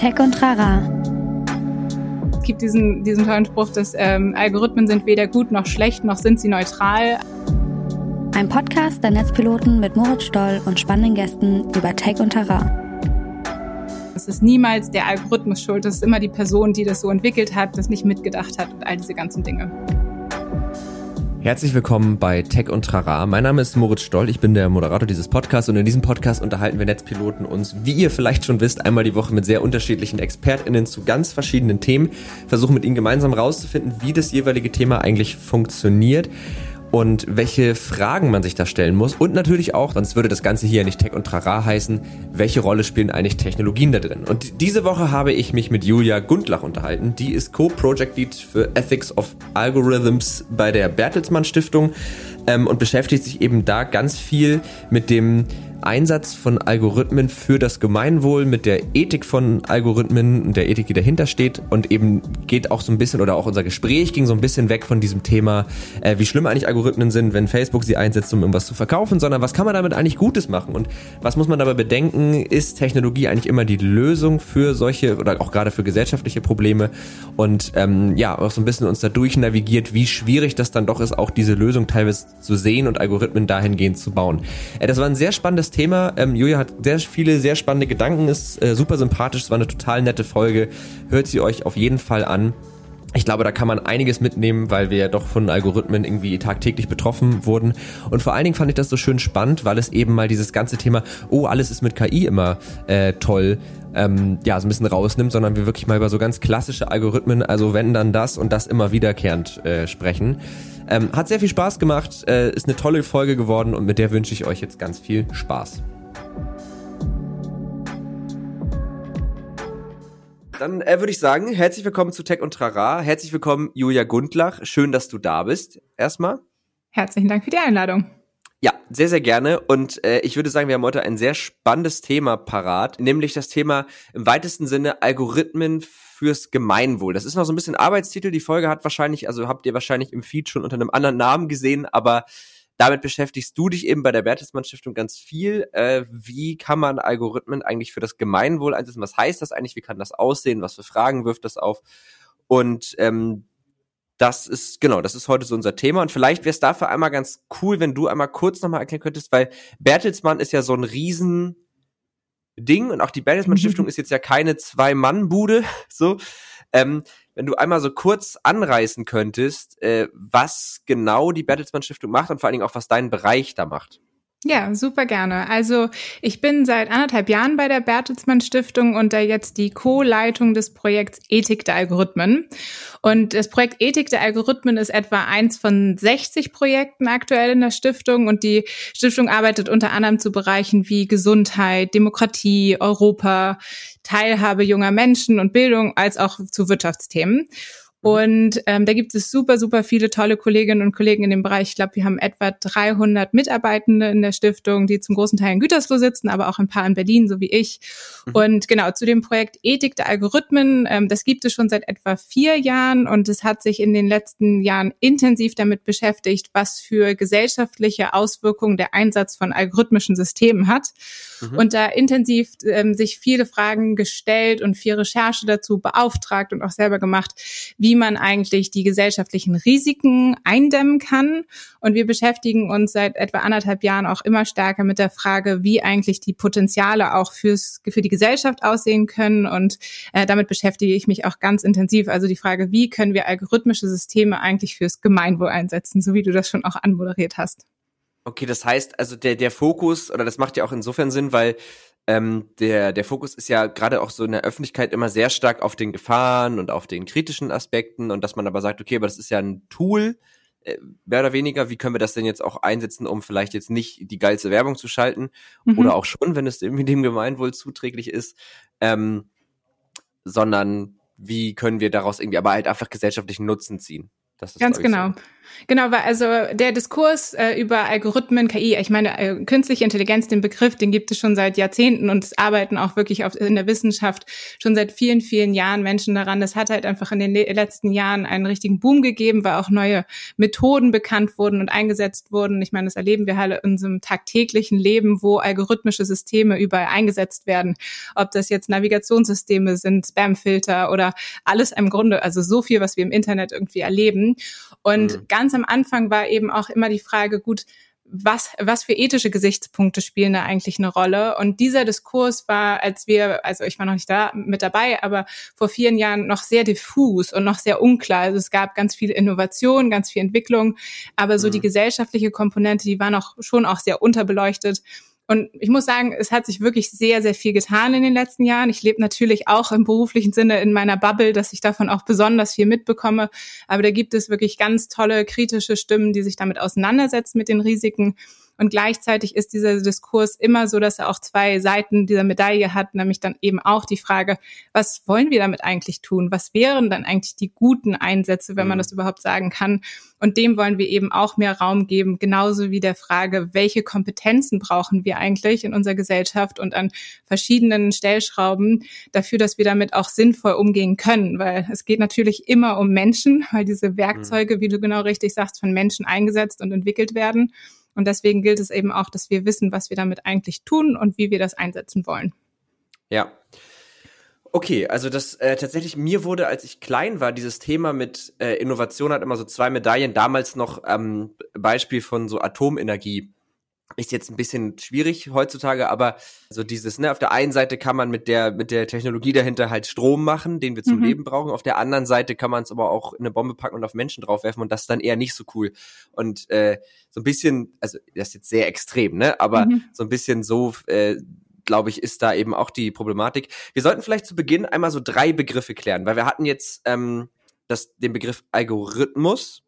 Tech und Trara. Es gibt diesen, diesen tollen Spruch, dass ähm, Algorithmen sind weder gut noch schlecht, noch sind sie neutral. Ein Podcast der Netzpiloten mit Moritz Stoll und spannenden Gästen über Tech und Terrain. Es ist niemals der Algorithmus schuld, es ist immer die Person, die das so entwickelt hat, das nicht mitgedacht hat und all diese ganzen Dinge. Herzlich willkommen bei Tech und Trara. Mein Name ist Moritz Stoll, ich bin der Moderator dieses Podcasts und in diesem Podcast unterhalten wir Netzpiloten uns, wie ihr vielleicht schon wisst, einmal die Woche mit sehr unterschiedlichen ExpertInnen zu ganz verschiedenen Themen, versuchen mit ihnen gemeinsam rauszufinden, wie das jeweilige Thema eigentlich funktioniert und welche Fragen man sich da stellen muss. Und natürlich auch, sonst würde das Ganze hier nicht Tech und Trara heißen, welche Rolle spielen eigentlich Technologien da drin? Und diese Woche habe ich mich mit Julia Gundlach unterhalten. Die ist Co-Project Lead für Ethics of Algorithms bei der Bertelsmann Stiftung ähm, und beschäftigt sich eben da ganz viel mit dem Einsatz von Algorithmen für das Gemeinwohl, mit der Ethik von Algorithmen und der Ethik, die dahinter steht. Und eben geht auch so ein bisschen oder auch unser Gespräch ging so ein bisschen weg von diesem Thema, äh, wie schlimm eigentlich Algorithmen sind, wenn Facebook sie einsetzt, um irgendwas zu verkaufen, sondern was kann man damit eigentlich Gutes machen? Und was muss man dabei bedenken, ist Technologie eigentlich immer die Lösung für solche oder auch gerade für gesellschaftliche Probleme? Und ähm, ja, auch so ein bisschen uns da durchnavigiert, wie schwierig das dann doch ist, auch diese Lösung teilweise zu sehen und Algorithmen dahingehend zu bauen. Äh, das war ein sehr spannendes Thema. Ähm, Julia hat sehr viele, sehr spannende Gedanken, ist äh, super sympathisch, es war eine total nette Folge. Hört sie euch auf jeden Fall an. Ich glaube, da kann man einiges mitnehmen, weil wir ja doch von Algorithmen irgendwie tagtäglich betroffen wurden. Und vor allen Dingen fand ich das so schön spannend, weil es eben mal dieses ganze Thema, oh, alles ist mit KI immer äh, toll, ähm, ja, so ein bisschen rausnimmt, sondern wir wirklich mal über so ganz klassische Algorithmen, also wenn dann das und das immer wiederkehrend äh, sprechen. Ähm, hat sehr viel Spaß gemacht, äh, ist eine tolle Folge geworden und mit der wünsche ich euch jetzt ganz viel Spaß. Dann äh, würde ich sagen, herzlich willkommen zu Tech und Trara. Herzlich willkommen, Julia Gundlach. Schön, dass du da bist. Erstmal. Herzlichen Dank für die Einladung. Ja, sehr, sehr gerne. Und äh, ich würde sagen, wir haben heute ein sehr spannendes Thema parat, nämlich das Thema im weitesten Sinne Algorithmen fürs Gemeinwohl. Das ist noch so ein bisschen Arbeitstitel. Die Folge hat wahrscheinlich, also habt ihr wahrscheinlich im Feed schon unter einem anderen Namen gesehen, aber damit beschäftigst du dich eben bei der Bertelsmann Stiftung ganz viel. Äh, wie kann man Algorithmen eigentlich für das Gemeinwohl einsetzen? Was heißt das eigentlich? Wie kann das aussehen? Was für Fragen wirft das auf? Und ähm, das ist, genau, das ist heute so unser Thema. Und vielleicht wäre es dafür einmal ganz cool, wenn du einmal kurz nochmal erklären könntest, weil Bertelsmann ist ja so ein riesen Ding und auch die Bertelsmann Stiftung ist jetzt ja keine Zwei-Mann-Bude, so. Ähm, wenn du einmal so kurz anreißen könntest, äh, was genau die Bertelsmann Stiftung macht und vor allen Dingen auch, was dein Bereich da macht. Ja, super gerne. Also ich bin seit anderthalb Jahren bei der Bertelsmann Stiftung und da jetzt die Co-Leitung des Projekts Ethik der Algorithmen. Und das Projekt Ethik der Algorithmen ist etwa eins von 60 Projekten aktuell in der Stiftung und die Stiftung arbeitet unter anderem zu Bereichen wie Gesundheit, Demokratie, Europa, Teilhabe junger Menschen und Bildung als auch zu Wirtschaftsthemen. Mhm. Und ähm, da gibt es super, super viele tolle Kolleginnen und Kollegen in dem Bereich. Ich glaube, wir haben etwa 300 Mitarbeitende in der Stiftung, die zum großen Teil in Gütersloh sitzen, aber auch ein paar in Berlin, so wie ich. Mhm. Und genau, zu dem Projekt Ethik der Algorithmen, ähm, das gibt es schon seit etwa vier Jahren und es hat sich in den letzten Jahren intensiv damit beschäftigt, was für gesellschaftliche Auswirkungen der Einsatz von algorithmischen Systemen hat. Mhm. Und da intensiv ähm, sich viele Fragen gestellt und viel Recherche dazu beauftragt und auch selber gemacht, wie wie man eigentlich die gesellschaftlichen Risiken eindämmen kann. Und wir beschäftigen uns seit etwa anderthalb Jahren auch immer stärker mit der Frage, wie eigentlich die Potenziale auch fürs, für die Gesellschaft aussehen können. Und äh, damit beschäftige ich mich auch ganz intensiv. Also die Frage, wie können wir algorithmische Systeme eigentlich fürs Gemeinwohl einsetzen, so wie du das schon auch anmoderiert hast. Okay, das heißt, also der, der Fokus, oder das macht ja auch insofern Sinn, weil ähm, der, der Fokus ist ja gerade auch so in der Öffentlichkeit immer sehr stark auf den Gefahren und auf den kritischen Aspekten und dass man aber sagt, okay, aber das ist ja ein Tool, äh, mehr oder weniger, wie können wir das denn jetzt auch einsetzen, um vielleicht jetzt nicht die geilste Werbung zu schalten mhm. oder auch schon, wenn es irgendwie dem Gemeinwohl zuträglich ist, ähm, sondern wie können wir daraus irgendwie aber halt einfach gesellschaftlichen Nutzen ziehen. Das ist, Ganz genau. So. Genau, weil also der Diskurs äh, über Algorithmen, KI, ich meine, äh, künstliche Intelligenz, den Begriff, den gibt es schon seit Jahrzehnten und es arbeiten auch wirklich auf, in der Wissenschaft schon seit vielen, vielen Jahren Menschen daran. Das hat halt einfach in den letzten Jahren einen richtigen Boom gegeben, weil auch neue Methoden bekannt wurden und eingesetzt wurden. Ich meine, das erleben wir halt in unserem tagtäglichen Leben, wo algorithmische Systeme überall eingesetzt werden. Ob das jetzt Navigationssysteme sind, Spamfilter oder alles im Grunde, also so viel, was wir im Internet irgendwie erleben. Und mhm. ganz am Anfang war eben auch immer die Frage, gut, was, was für ethische Gesichtspunkte spielen da eigentlich eine Rolle? Und dieser Diskurs war, als wir, also ich war noch nicht da mit dabei, aber vor vielen Jahren noch sehr diffus und noch sehr unklar. Also es gab ganz viel Innovation, ganz viel Entwicklung, aber so mhm. die gesellschaftliche Komponente, die war noch schon auch sehr unterbeleuchtet. Und ich muss sagen, es hat sich wirklich sehr, sehr viel getan in den letzten Jahren. Ich lebe natürlich auch im beruflichen Sinne in meiner Bubble, dass ich davon auch besonders viel mitbekomme. Aber da gibt es wirklich ganz tolle kritische Stimmen, die sich damit auseinandersetzen mit den Risiken. Und gleichzeitig ist dieser Diskurs immer so, dass er auch zwei Seiten dieser Medaille hat, nämlich dann eben auch die Frage, was wollen wir damit eigentlich tun? Was wären dann eigentlich die guten Einsätze, wenn man mhm. das überhaupt sagen kann? Und dem wollen wir eben auch mehr Raum geben, genauso wie der Frage, welche Kompetenzen brauchen wir eigentlich in unserer Gesellschaft und an verschiedenen Stellschrauben dafür, dass wir damit auch sinnvoll umgehen können. Weil es geht natürlich immer um Menschen, weil diese Werkzeuge, wie du genau richtig sagst, von Menschen eingesetzt und entwickelt werden. Und deswegen gilt es eben auch, dass wir wissen, was wir damit eigentlich tun und wie wir das einsetzen wollen. Ja. Okay, also das äh, tatsächlich mir wurde, als ich klein war, dieses Thema mit äh, Innovation hat immer so zwei Medaillen. Damals noch ähm, Beispiel von so Atomenergie ist jetzt ein bisschen schwierig heutzutage, aber so dieses, ne, auf der einen Seite kann man mit der, mit der Technologie dahinter halt Strom machen, den wir zum mhm. Leben brauchen. Auf der anderen Seite kann man es aber auch in eine Bombe packen und auf Menschen draufwerfen und das ist dann eher nicht so cool. Und äh, so ein bisschen, also das ist jetzt sehr extrem, ne, aber mhm. so ein bisschen so, äh, glaube ich, ist da eben auch die Problematik. Wir sollten vielleicht zu Beginn einmal so drei Begriffe klären, weil wir hatten jetzt ähm, das, den Begriff Algorithmus,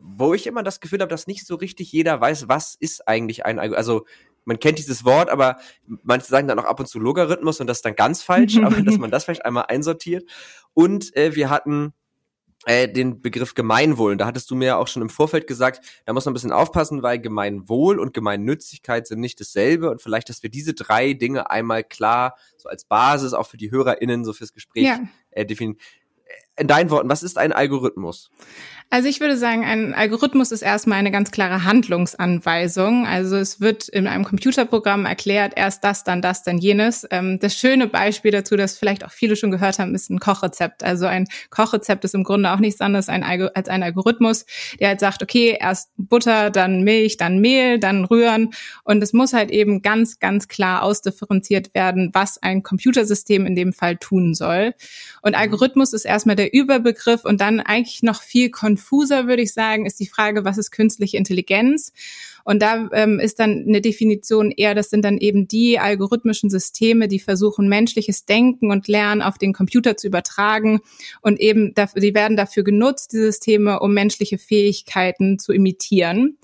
wo ich immer das Gefühl habe, dass nicht so richtig jeder weiß, was ist eigentlich ein Algorithmus. Also man kennt dieses Wort, aber manche sagen dann auch ab und zu Logarithmus und das ist dann ganz falsch, aber dass man das vielleicht einmal einsortiert. Und äh, wir hatten äh, den Begriff Gemeinwohl. Und da hattest du mir ja auch schon im Vorfeld gesagt, da muss man ein bisschen aufpassen, weil Gemeinwohl und Gemeinnützigkeit sind nicht dasselbe. Und vielleicht, dass wir diese drei Dinge einmal klar, so als Basis auch für die HörerInnen, so fürs Gespräch ja. äh, definieren. In deinen Worten, was ist ein Algorithmus? Also ich würde sagen, ein Algorithmus ist erstmal eine ganz klare Handlungsanweisung. Also es wird in einem Computerprogramm erklärt, erst das, dann das, dann jenes. Ähm, das schöne Beispiel dazu, das vielleicht auch viele schon gehört haben, ist ein Kochrezept. Also ein Kochrezept ist im Grunde auch nichts anderes als ein Algorithmus, der halt sagt, okay, erst Butter, dann Milch, dann Mehl, dann rühren. Und es muss halt eben ganz, ganz klar ausdifferenziert werden, was ein Computersystem in dem Fall tun soll. Und mhm. Algorithmus ist erstmal der Überbegriff und dann eigentlich noch viel konfuser, würde ich sagen, ist die Frage, was ist künstliche Intelligenz? Und da ähm, ist dann eine Definition eher, das sind dann eben die algorithmischen Systeme, die versuchen, menschliches Denken und Lernen auf den Computer zu übertragen. Und eben, dafür, die werden dafür genutzt, die Systeme, um menschliche Fähigkeiten zu imitieren.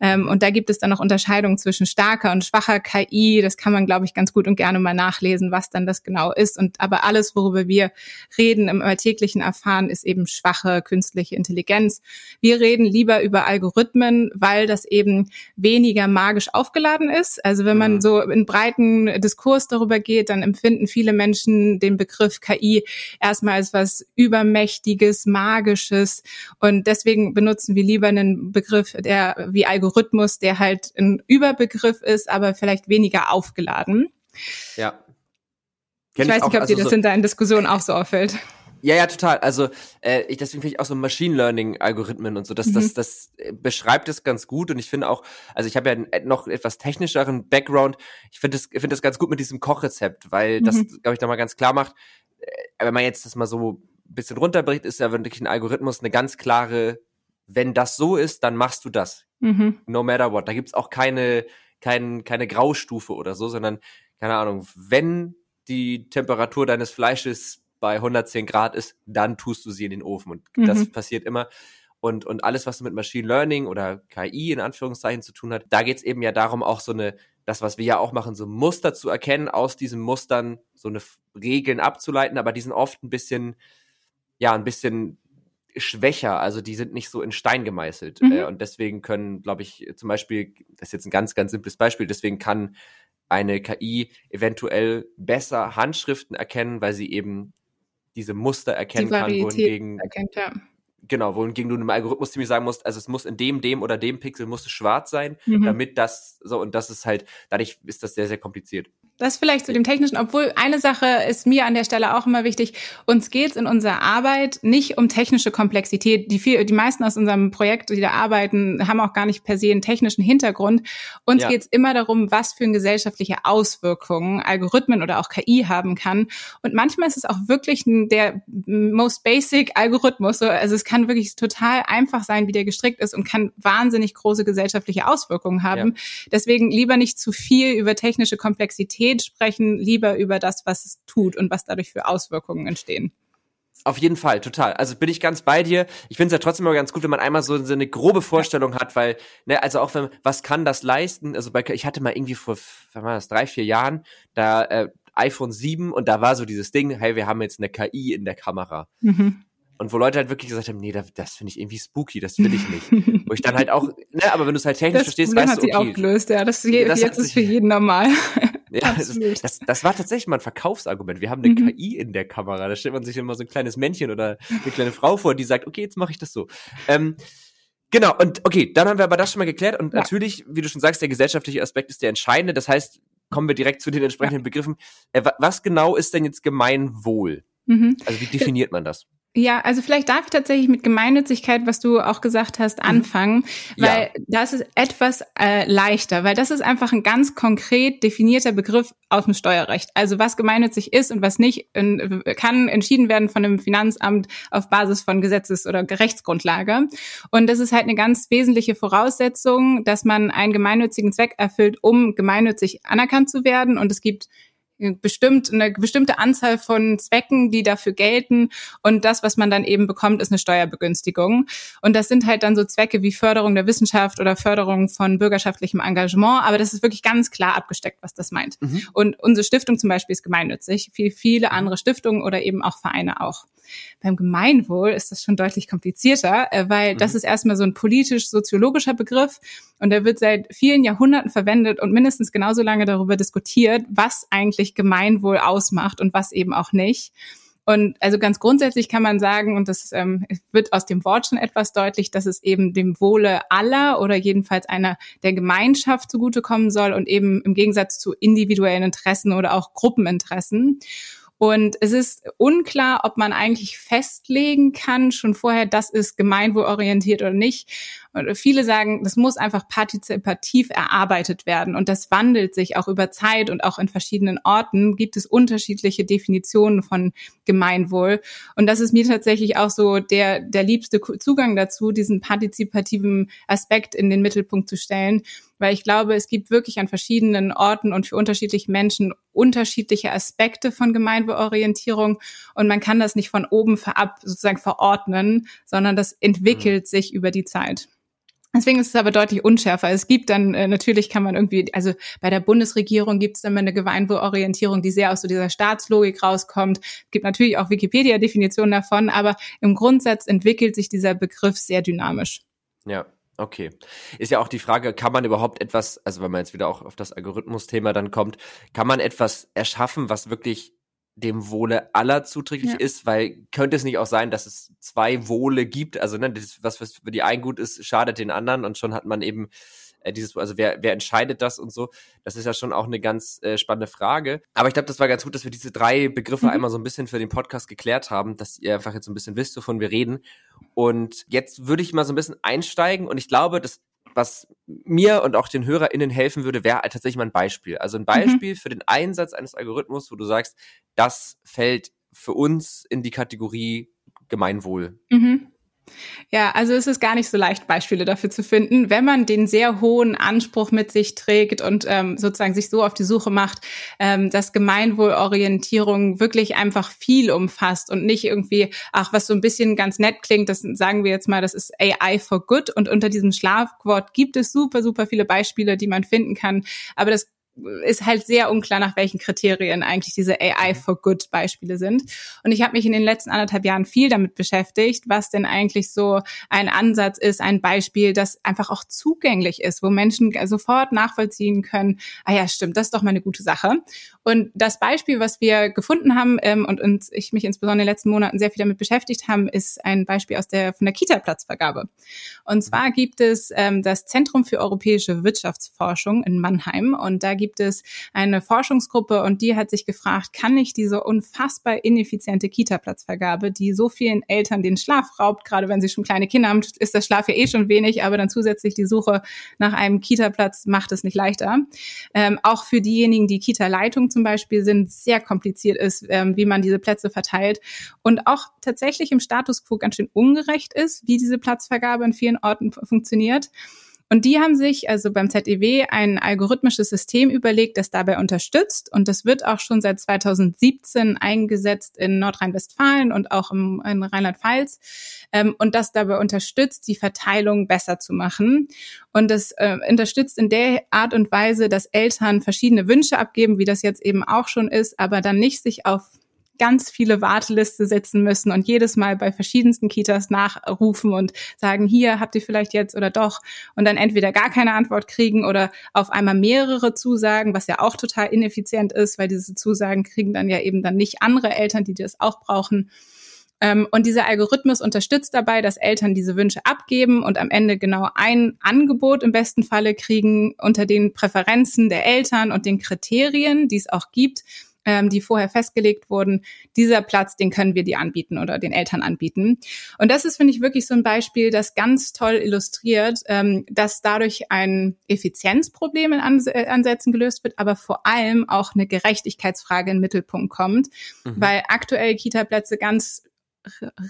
Ähm, und da gibt es dann noch Unterscheidungen zwischen starker und schwacher KI. Das kann man, glaube ich, ganz gut und gerne mal nachlesen, was dann das genau ist. Und aber alles, worüber wir reden im alltäglichen Erfahren, ist eben schwache künstliche Intelligenz. Wir reden lieber über Algorithmen, weil das eben weniger magisch aufgeladen ist. Also wenn man mhm. so in breiten Diskurs darüber geht, dann empfinden viele Menschen den Begriff KI erstmal als was Übermächtiges, Magisches. Und deswegen benutzen wir lieber einen Begriff, der wie Algorithmus, der halt ein Überbegriff ist, aber vielleicht weniger aufgeladen. Ja. Kenn ich weiß ich nicht, ob also dir das so in deinen Diskussionen auch so auffällt. Ja, ja, total. Also äh, ich, deswegen finde ich auch so Machine Learning Algorithmen und so, das, mhm. das, das äh, beschreibt es ganz gut und ich finde auch, also ich habe ja einen, noch etwas technischeren Background. Ich finde das, finde das ganz gut mit diesem Kochrezept, weil mhm. das, glaube ich, nochmal ganz klar macht. Äh, wenn man jetzt das mal so ein bisschen runterbricht, ist ja wirklich ein Algorithmus eine ganz klare, wenn das so ist, dann machst du das. Mhm. No matter what. Da gibt's auch keine, kein, keine Graustufe oder so, sondern keine Ahnung, wenn die Temperatur deines Fleisches bei 110 Grad ist, dann tust du sie in den Ofen. Und mhm. das passiert immer. Und, und alles, was mit Machine Learning oder KI in Anführungszeichen zu tun hat, da geht es eben ja darum, auch so eine, das, was wir ja auch machen, so Muster zu erkennen, aus diesen Mustern so eine Regeln abzuleiten, aber die sind oft ein bisschen, ja, ein bisschen schwächer, also die sind nicht so in Stein gemeißelt. Mhm. Äh, und deswegen können, glaube ich, zum Beispiel, das ist jetzt ein ganz, ganz simples Beispiel, deswegen kann eine KI eventuell besser Handschriften erkennen, weil sie eben diese Muster erkennen Die kann, wohingegen, erkennt, ja. genau, wohingegen du einem Algorithmus ziemlich sagen musst, also es muss in dem, dem oder dem Pixel muss es schwarz sein, Mhm. damit das so, und das ist halt, dadurch ist das sehr, sehr kompliziert. Das vielleicht zu dem Technischen, obwohl eine Sache ist mir an der Stelle auch immer wichtig. Uns geht es in unserer Arbeit nicht um technische Komplexität. Die, viel, die meisten aus unserem Projekt, die da arbeiten, haben auch gar nicht per se einen technischen Hintergrund. Uns Ja. geht es immer darum, was für gesellschaftliche Auswirkungen Algorithmen oder auch KI haben kann. Und manchmal ist es auch wirklich der most basic Algorithmus. So, Also es kann wirklich total einfach sein, wie der gestrickt ist und kann wahnsinnig große gesellschaftliche Auswirkungen haben. Deswegen lieber nicht zu viel über technische Komplexität sprechen, lieber über das, was es tut und was dadurch für Auswirkungen entstehen. Auf jeden Fall, total. Also bin ich ganz bei dir. Ich finde es ja trotzdem immer ganz gut, wenn man einmal so, so eine grobe Vorstellung hat, weil, ne, also auch wenn, was kann das leisten? Also bei, ich hatte mal irgendwie vor, wann war das, drei, vier Jahren, da äh, iPhone 7 und da war so dieses Ding, hey, wir haben jetzt eine KI in der Kamera. Mhm. Und wo Leute halt wirklich gesagt haben, nee, das, das finde ich irgendwie spooky, das will ich nicht. wo ich dann halt auch, ne, aber wenn du es halt technisch Das verstehst, Problem weißt hat du, sie auch okay, gelöst, ja. Das, je, Das hat jetzt ist sich- für jeden normal. Ja, das, das, das war tatsächlich mal ein Verkaufsargument. Wir haben eine Mhm. KI in der Kamera. Da stellt man sich immer so ein kleines Männchen oder eine kleine Frau vor, die sagt, okay, jetzt mache ich das so. Ähm, genau, und okay, dann haben wir aber das schon mal geklärt. Und Ja. natürlich, wie du schon sagst, der gesellschaftliche Aspekt ist der entscheidende. Das heißt, kommen wir direkt zu den entsprechenden Begriffen. Äh, wa- was genau ist denn jetzt Gemeinwohl? Mhm. Also wie definiert man das? Ja, also vielleicht darf ich tatsächlich mit Gemeinnützigkeit, was du auch gesagt hast, anfangen, Ja. weil das ist etwas äh, leichter, weil das ist einfach ein ganz konkret definierter Begriff aus dem Steuerrecht. Also was gemeinnützig ist und was nicht, in, kann entschieden werden von einem Finanzamt auf Basis von Gesetzes- oder Rechtsgrundlage. Und das ist halt eine ganz wesentliche Voraussetzung, dass man einen gemeinnützigen Zweck erfüllt, um gemeinnützig anerkannt zu werden. Und es gibt bestimmt eine bestimmte Anzahl von Zwecken, die dafür gelten und das, was man dann eben bekommt, ist eine Steuerbegünstigung. Und das sind halt dann so Zwecke wie Förderung der Wissenschaft oder Förderung von bürgerschaftlichem Engagement, aber das ist wirklich ganz klar abgesteckt, was das meint. Mhm. Und unsere Stiftung zum Beispiel ist gemeinnützig, wie viele andere Stiftungen oder eben auch Vereine auch. Beim Gemeinwohl ist das schon deutlich komplizierter, äh, weil das Mhm. ist erstmal so ein politisch-soziologischer Begriff und der wird seit vielen Jahrhunderten verwendet und mindestens genauso lange darüber diskutiert, was eigentlich Gemeinwohl ausmacht und was eben auch nicht. Und also ganz grundsätzlich kann man sagen, und das ähm, wird aus dem Wort schon etwas deutlich, dass es eben dem Wohle aller oder jedenfalls einer der Gemeinschaft zugutekommen soll und eben im Gegensatz zu individuellen Interessen oder auch Gruppeninteressen. Und es ist unklar, ob man eigentlich festlegen kann, schon vorher, das ist gemeinwohlorientiert oder nicht. Und viele sagen, das muss einfach partizipativ erarbeitet werden. Und das wandelt sich auch über Zeit und auch in verschiedenen Orten gibt es unterschiedliche Definitionen von Gemeinwohl. Und das ist mir tatsächlich auch so der, der liebste Zugang dazu, diesen partizipativen Aspekt in den Mittelpunkt zu stellen. Weil ich glaube, es gibt wirklich an verschiedenen Orten und für unterschiedliche Menschen unterschiedliche Aspekte von Gemeinwohlorientierung. Und man kann das nicht von oben verab sozusagen verordnen, sondern das entwickelt sich über die Zeit. Deswegen ist es aber deutlich unschärfer. Es gibt dann, äh, natürlich kann man irgendwie, also bei der Bundesregierung gibt es dann mal eine Gemeinwohlorientierung, die sehr aus so dieser Staatslogik rauskommt. Es gibt natürlich auch Wikipedia-Definitionen davon, aber im Grundsatz entwickelt sich dieser Begriff sehr dynamisch. Ja, okay. Ist ja auch die Frage, kann man überhaupt etwas, also wenn man jetzt wieder auch auf das Algorithmus-Thema dann kommt, kann man etwas erschaffen, was wirklich dem Wohle aller zuträglich Ja. ist, weil könnte es nicht auch sein, dass es zwei Wohle gibt, also ne, das, was, was für die einen gut ist, schadet den anderen und schon hat man eben äh, dieses, also wer, wer entscheidet das und so, das ist ja schon auch eine ganz äh, spannende Frage. Aber ich glaube, das war ganz gut, dass wir diese drei Begriffe Mhm. einmal so ein bisschen für den Podcast geklärt haben, dass ihr einfach jetzt so ein bisschen wisst, wovon wir reden. Und jetzt würde ich mal so ein bisschen einsteigen und ich glaube, das was mir und auch den HörerInnen helfen würde, wäre tatsächlich mal ein Beispiel. Also ein Beispiel für den Einsatz eines Algorithmus, wo du sagst, das fällt für uns in die Kategorie Gemeinwohl. Mhm. Ja, also es ist gar nicht so leicht, Beispiele dafür zu finden. Wenn man den sehr hohen Anspruch mit sich trägt und ähm, sozusagen sich so auf die Suche macht, ähm, dass Gemeinwohlorientierung wirklich einfach viel umfasst und nicht irgendwie, ach, was so ein bisschen ganz nett klingt, das sagen wir jetzt mal, das ist AI for Good und unter diesem Schlafwort gibt es super, super viele Beispiele, die man finden kann. Aber das ist halt sehr unklar, nach welchen Kriterien eigentlich diese AI for Good Beispiele sind. Und ich habe mich in den letzten anderthalb Jahren viel damit beschäftigt, was denn eigentlich so ein Ansatz ist, ein Beispiel, das einfach auch zugänglich ist, wo Menschen sofort nachvollziehen können, ah ja, stimmt, das ist doch mal eine gute Sache. Und das Beispiel, was wir gefunden haben ähm, und uns, ich mich insbesondere in den letzten Monaten sehr viel damit beschäftigt haben, ist ein Beispiel aus der von der Kita-Platzvergabe. Und zwar gibt es ähm, das Zentrum für europäische Wirtschaftsforschung in Mannheim und da gibt es eine Forschungsgruppe und die hat sich gefragt, kann ich diese unfassbar ineffiziente Kita-Platzvergabe, die so vielen Eltern den Schlaf raubt, gerade wenn sie schon kleine Kinder haben, ist der Schlaf ja eh schon wenig, aber dann zusätzlich die Suche nach einem Kita-Platz macht es nicht leichter. Ähm, auch für diejenigen, die Kita-Leitung zum Beispiel sind, sehr kompliziert ist, ähm, wie man diese Plätze verteilt und auch tatsächlich im Status quo ganz schön ungerecht ist, wie diese Platzvergabe in vielen Orten funktioniert. Und die haben sich also beim ZEW ein algorithmisches System überlegt, das dabei unterstützt. Und das wird auch schon seit 2017 eingesetzt in Nordrhein-Westfalen und auch im, in Rheinland-Pfalz. Ähm, und das dabei unterstützt, die Verteilung besser zu machen. Und das äh, unterstützt in der Art und Weise, dass Eltern verschiedene Wünsche abgeben, wie das jetzt eben auch schon ist, aber dann nicht sich auf ganz viele Warteliste setzen müssen und jedes Mal bei verschiedensten Kitas nachrufen und sagen, hier habt ihr vielleicht jetzt oder doch und dann entweder gar keine Antwort kriegen oder auf einmal mehrere Zusagen, was ja auch total ineffizient ist, weil diese Zusagen kriegen dann ja eben dann nicht andere Eltern, die das auch brauchen. Ähm, und dieser Algorithmus unterstützt dabei, dass Eltern diese Wünsche abgeben und am Ende genau ein Angebot im besten Falle kriegen unter den Präferenzen der Eltern und den Kriterien, die es auch gibt, ähm, die vorher festgelegt wurden, dieser Platz, den können wir dir anbieten oder den Eltern anbieten. Und das ist, finde ich, wirklich so ein Beispiel, das ganz toll illustriert, ähm, dass dadurch ein Effizienzproblem in Ans äh, Ansätzen gelöst wird, aber vor allem auch eine Gerechtigkeitsfrage in den Mittelpunkt kommt, mhm. weil aktuell Kita-Plätze ganz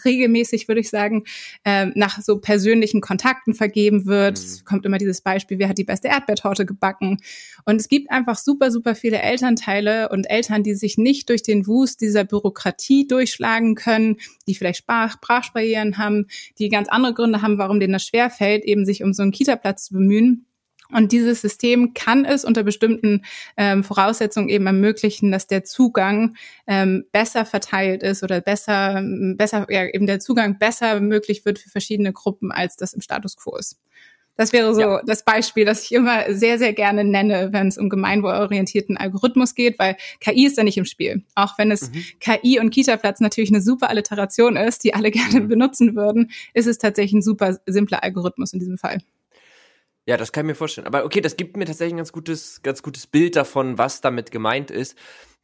regelmäßig, würde ich sagen, äh, nach so persönlichen Kontakten vergeben wird. Mhm. Es kommt immer dieses Beispiel, wer hat die beste Erdbeertorte gebacken? Und es gibt einfach super, super viele Elternteile und Eltern, die sich nicht durch den Wust dieser Bürokratie durchschlagen können, die vielleicht Sprach Sprachbarrieren haben, die ganz andere Gründe haben, warum denen das schwerfällt, eben sich um so einen Kita-Platz zu bemühen. Und dieses System kann es unter bestimmten ähm, Voraussetzungen eben ermöglichen, dass der Zugang ähm, besser verteilt ist oder besser, besser, ja, eben der Zugang besser möglich wird für verschiedene Gruppen, als das im Status quo ist. Das wäre so ja. das Beispiel, das ich immer sehr, sehr gerne nenne, wenn es um gemeinwohlorientierten Algorithmus geht, weil KI ist da nicht im Spiel. Auch wenn es mhm. KI und Kita-Platz natürlich eine super Alliteration ist, die alle gerne mhm. benutzen würden, ist es tatsächlich ein super simpler Algorithmus in diesem Fall. Ja, das kann ich mir vorstellen. Aber okay, das gibt mir tatsächlich ein ganz gutes, ganz gutes Bild davon, was damit gemeint ist.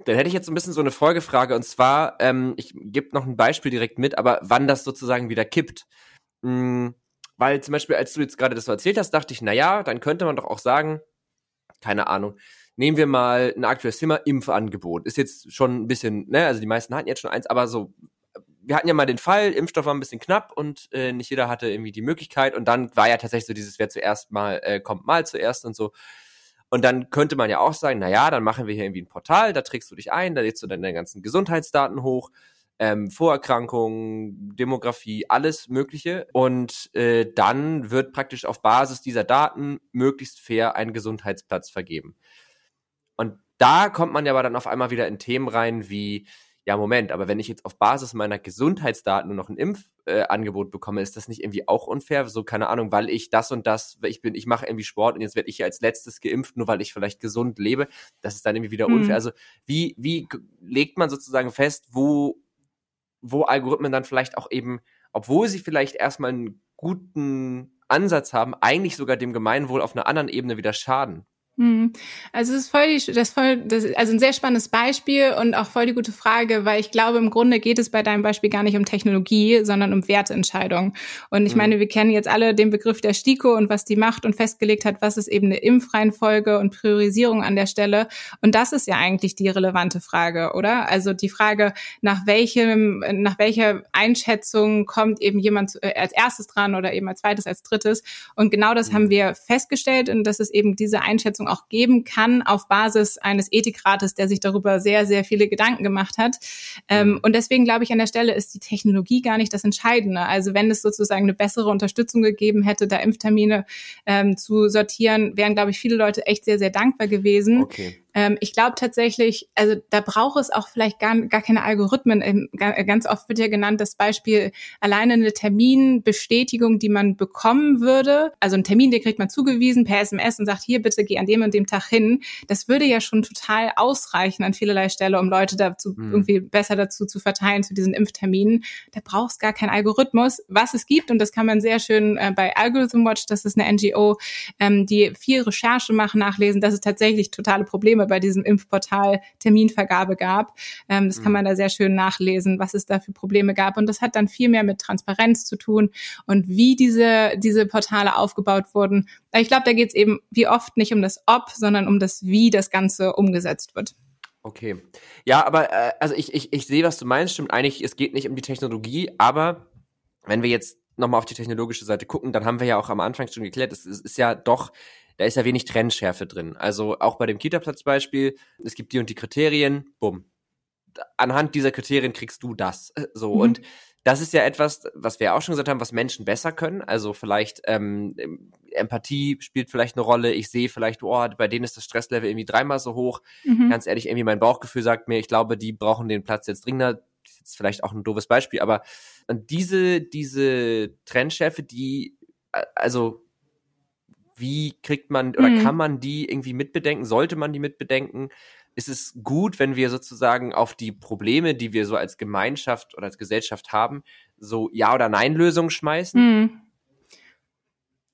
Dann hätte ich jetzt ein bisschen so eine Folgefrage und zwar, ähm, ich gebe noch ein Beispiel direkt mit, aber wann das sozusagen wieder kippt. Hm, weil zum Beispiel, als du jetzt gerade das so erzählt hast, dachte ich, na ja, dann könnte man doch auch sagen, keine Ahnung, nehmen wir mal ein aktuelles Thema, Impfangebot. Ist jetzt schon ein bisschen, ne, also die meisten hatten jetzt schon eins, aber so wir hatten ja mal den Fall, Impfstoff war ein bisschen knapp und äh, nicht jeder hatte irgendwie die Möglichkeit. Und dann war ja tatsächlich so dieses, wer zuerst mal, äh, kommt mal zuerst und so. Und dann könnte man ja auch sagen, na ja, dann machen wir hier irgendwie ein Portal, da trägst du dich ein, da lädst du deine ganzen Gesundheitsdaten hoch, ähm, Vorerkrankungen, Demografie, alles Mögliche. Und äh, dann wird praktisch auf Basis dieser Daten möglichst fair ein Gesundheitsplatz vergeben. Und da kommt man ja aber dann auf einmal wieder in Themen rein wie ja, Moment, aber wenn ich jetzt auf Basis meiner Gesundheitsdaten nur noch ein Impfangebot äh, bekomme, ist das nicht irgendwie auch unfair? So, keine Ahnung, weil ich das und das, ich bin, ich mache irgendwie Sport und jetzt werde ich hier als letztes geimpft, nur weil ich vielleicht gesund lebe. Das ist dann irgendwie wieder unfair. Mhm. Also, wie, wie legt man sozusagen fest, wo, wo Algorithmen dann vielleicht auch eben, obwohl sie vielleicht erstmal einen guten Ansatz haben, eigentlich sogar dem Gemeinwohl auf einer anderen Ebene wieder schaden? Hm. Also es ist voll, die, das voll, das, also ein sehr spannendes Beispiel und auch voll die gute Frage, weil ich glaube, im Grunde geht es bei deinem Beispiel gar nicht um Technologie, sondern um Wertentscheidungen. Und ich mhm. meine, wir kennen jetzt alle den Begriff der STIKO und was die macht und festgelegt hat, was ist eben eine Impfreihenfolge und Priorisierung an der Stelle. Und das ist ja eigentlich die relevante Frage, oder? Also die Frage, nach welchem, nach welcher Einschätzung kommt eben jemand äh, als erstes dran oder eben als zweites, als drittes. Und genau das mhm. haben wir festgestellt und das ist eben diese Einschätzung Auch geben kann auf Basis eines Ethikrates, der sich darüber sehr, sehr viele Gedanken gemacht hat. Ähm, mhm. und deswegen glaube ich, an der Stelle ist die Technologie gar nicht das Entscheidende. Also wenn es sozusagen eine bessere Unterstützung gegeben hätte, da Impftermine ähm, zu sortieren, wären, glaube ich, viele Leute echt sehr, sehr dankbar gewesen. Okay. Ähm, ich glaube tatsächlich, also da braucht es auch vielleicht gar, gar keine Algorithmen. Ähm, ganz oft wird ja genannt das Beispiel alleine eine Terminbestätigung, die man bekommen würde. Also ein Termin, den kriegt man zugewiesen per SMS und sagt, hier bitte geh an dem und dem Tag hin. Das würde ja schon total ausreichen an vielerlei Stelle, um Leute dazu mhm. irgendwie besser dazu zu verteilen zu diesen Impfterminen. Da braucht es gar keinen Algorithmus. Was es gibt, und das kann man sehr schön äh, bei Algorithm Watch, das ist eine NGO, ähm, die viel Recherche machen, nachlesen, dass es tatsächlich totale Probleme bei diesem Impfportal Terminvergabe gab. Ähm, das mhm. kann man da sehr schön nachlesen, was es da für Probleme gab. Und das hat dann viel mehr mit Transparenz zu tun und wie diese, diese Portale aufgebaut wurden. Ich glaube, da geht es eben wie oft nicht um das Ob, sondern um das Wie das Ganze umgesetzt wird. Okay. Ja, aber äh, also ich, ich, ich sehe, was du meinst. Stimmt eigentlich, es geht nicht um die Technologie, aber wenn wir jetzt nochmal auf die technologische Seite gucken, dann haben wir ja auch am Anfang schon geklärt, es, es ist ja doch da ist ja wenig Trennschärfe drin. Also auch bei dem Kita-Platz-Beispiel, es gibt die und die Kriterien, bumm. Anhand dieser Kriterien kriegst du das. So. Mhm. Und das ist ja etwas, was wir auch schon gesagt haben, was Menschen besser können. Also vielleicht ähm, Empathie spielt vielleicht eine Rolle. Ich sehe vielleicht, oh, bei denen ist das Stresslevel irgendwie dreimal so hoch. Mhm. Ganz ehrlich, irgendwie mein Bauchgefühl sagt mir, ich glaube, die brauchen den Platz jetzt dringender. Das ist jetzt vielleicht auch ein doofes Beispiel, aber diese, diese Trennschärfe, die, also wie kriegt man oder mhm. kann man die irgendwie mitbedenken? Sollte man die mitbedenken? Ist es gut, wenn wir sozusagen auf die Probleme, die wir so als Gemeinschaft oder als Gesellschaft haben, so Ja- oder Nein-Lösungen schmeißen? Mhm.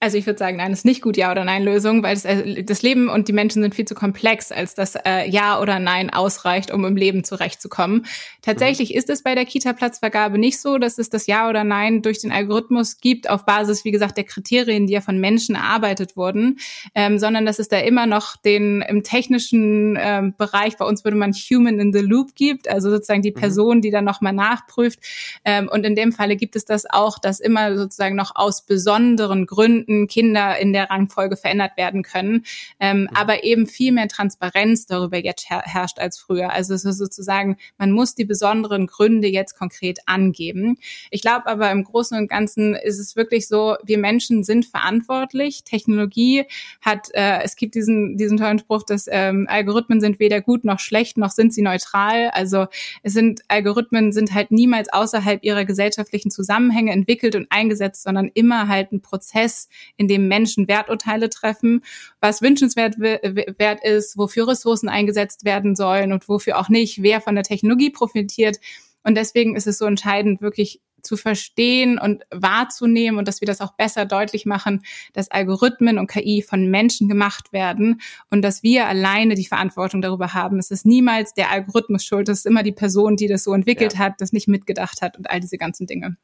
Also ich würde sagen, nein, ist nicht gut Ja oder Nein Lösung, weil das, äh, das Leben und die Menschen sind viel zu komplex, als dass äh, Ja oder Nein ausreicht, um im Leben zurechtzukommen. Tatsächlich mhm. ist es bei der Kita-Platzvergabe nicht so, dass es das Ja oder Nein durch den Algorithmus gibt, auf Basis, wie gesagt, der Kriterien, die ja von Menschen erarbeitet wurden, ähm, sondern dass es da immer noch den im technischen ähm, Bereich, bei uns würde man Human in the Loop gibt, also sozusagen die mhm. Person, die dann nochmal nachprüft. Ähm, und in dem Falle gibt es das auch, dass immer sozusagen noch aus besonderen Gründen bestimmten Kinder in der Rangfolge verändert werden können. Ähm, mhm. Aber eben viel mehr Transparenz darüber jetzt her herrscht als früher. Also es ist sozusagen, man muss die besonderen Gründe jetzt konkret angeben. Ich glaube aber im Großen und Ganzen ist es wirklich so, wir Menschen sind verantwortlich. Technologie hat, äh, es gibt diesen, diesen tollen Spruch, dass ähm, Algorithmen sind weder gut noch schlecht, noch sind sie neutral. Also es sind, Algorithmen sind halt niemals außerhalb ihrer gesellschaftlichen Zusammenhänge entwickelt und eingesetzt, sondern immer halt ein Prozess, in dem Menschen Werturteile treffen, was wünschenswert wert ist, wofür Ressourcen eingesetzt werden sollen und wofür auch nicht, wer von der Technologie profitiert. Und deswegen ist es so entscheidend, wirklich zu verstehen und wahrzunehmen und dass wir das auch besser deutlich machen, dass Algorithmen und KI von Menschen gemacht werden und dass wir alleine die Verantwortung darüber haben. Es ist niemals der Algorithmus schuld, es ist immer die Person, die das so entwickelt ja. hat, das nicht mitgedacht hat und all diese ganzen Dinge.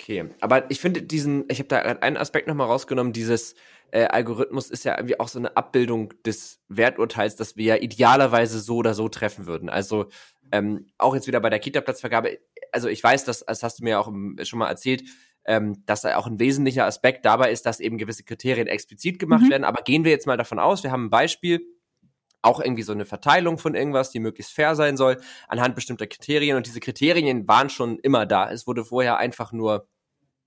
Okay, aber ich finde diesen, ich habe da einen Aspekt nochmal rausgenommen, dieses äh, Algorithmus ist ja irgendwie auch so eine Abbildung des Werturteils, das wir ja idealerweise so oder so treffen würden. Also ähm, auch jetzt wieder bei der Kita-Platzvergabe, also ich weiß, dass, das hast du mir auch schon mal erzählt, ähm, dass auch ein wesentlicher Aspekt dabei ist, dass eben gewisse Kriterien explizit gemacht mhm. werden. Aber gehen wir jetzt mal davon aus, wir haben ein Beispiel, auch irgendwie so eine Verteilung von irgendwas, die möglichst fair sein soll, anhand bestimmter Kriterien. Und diese Kriterien waren schon immer da. Es wurde vorher einfach nur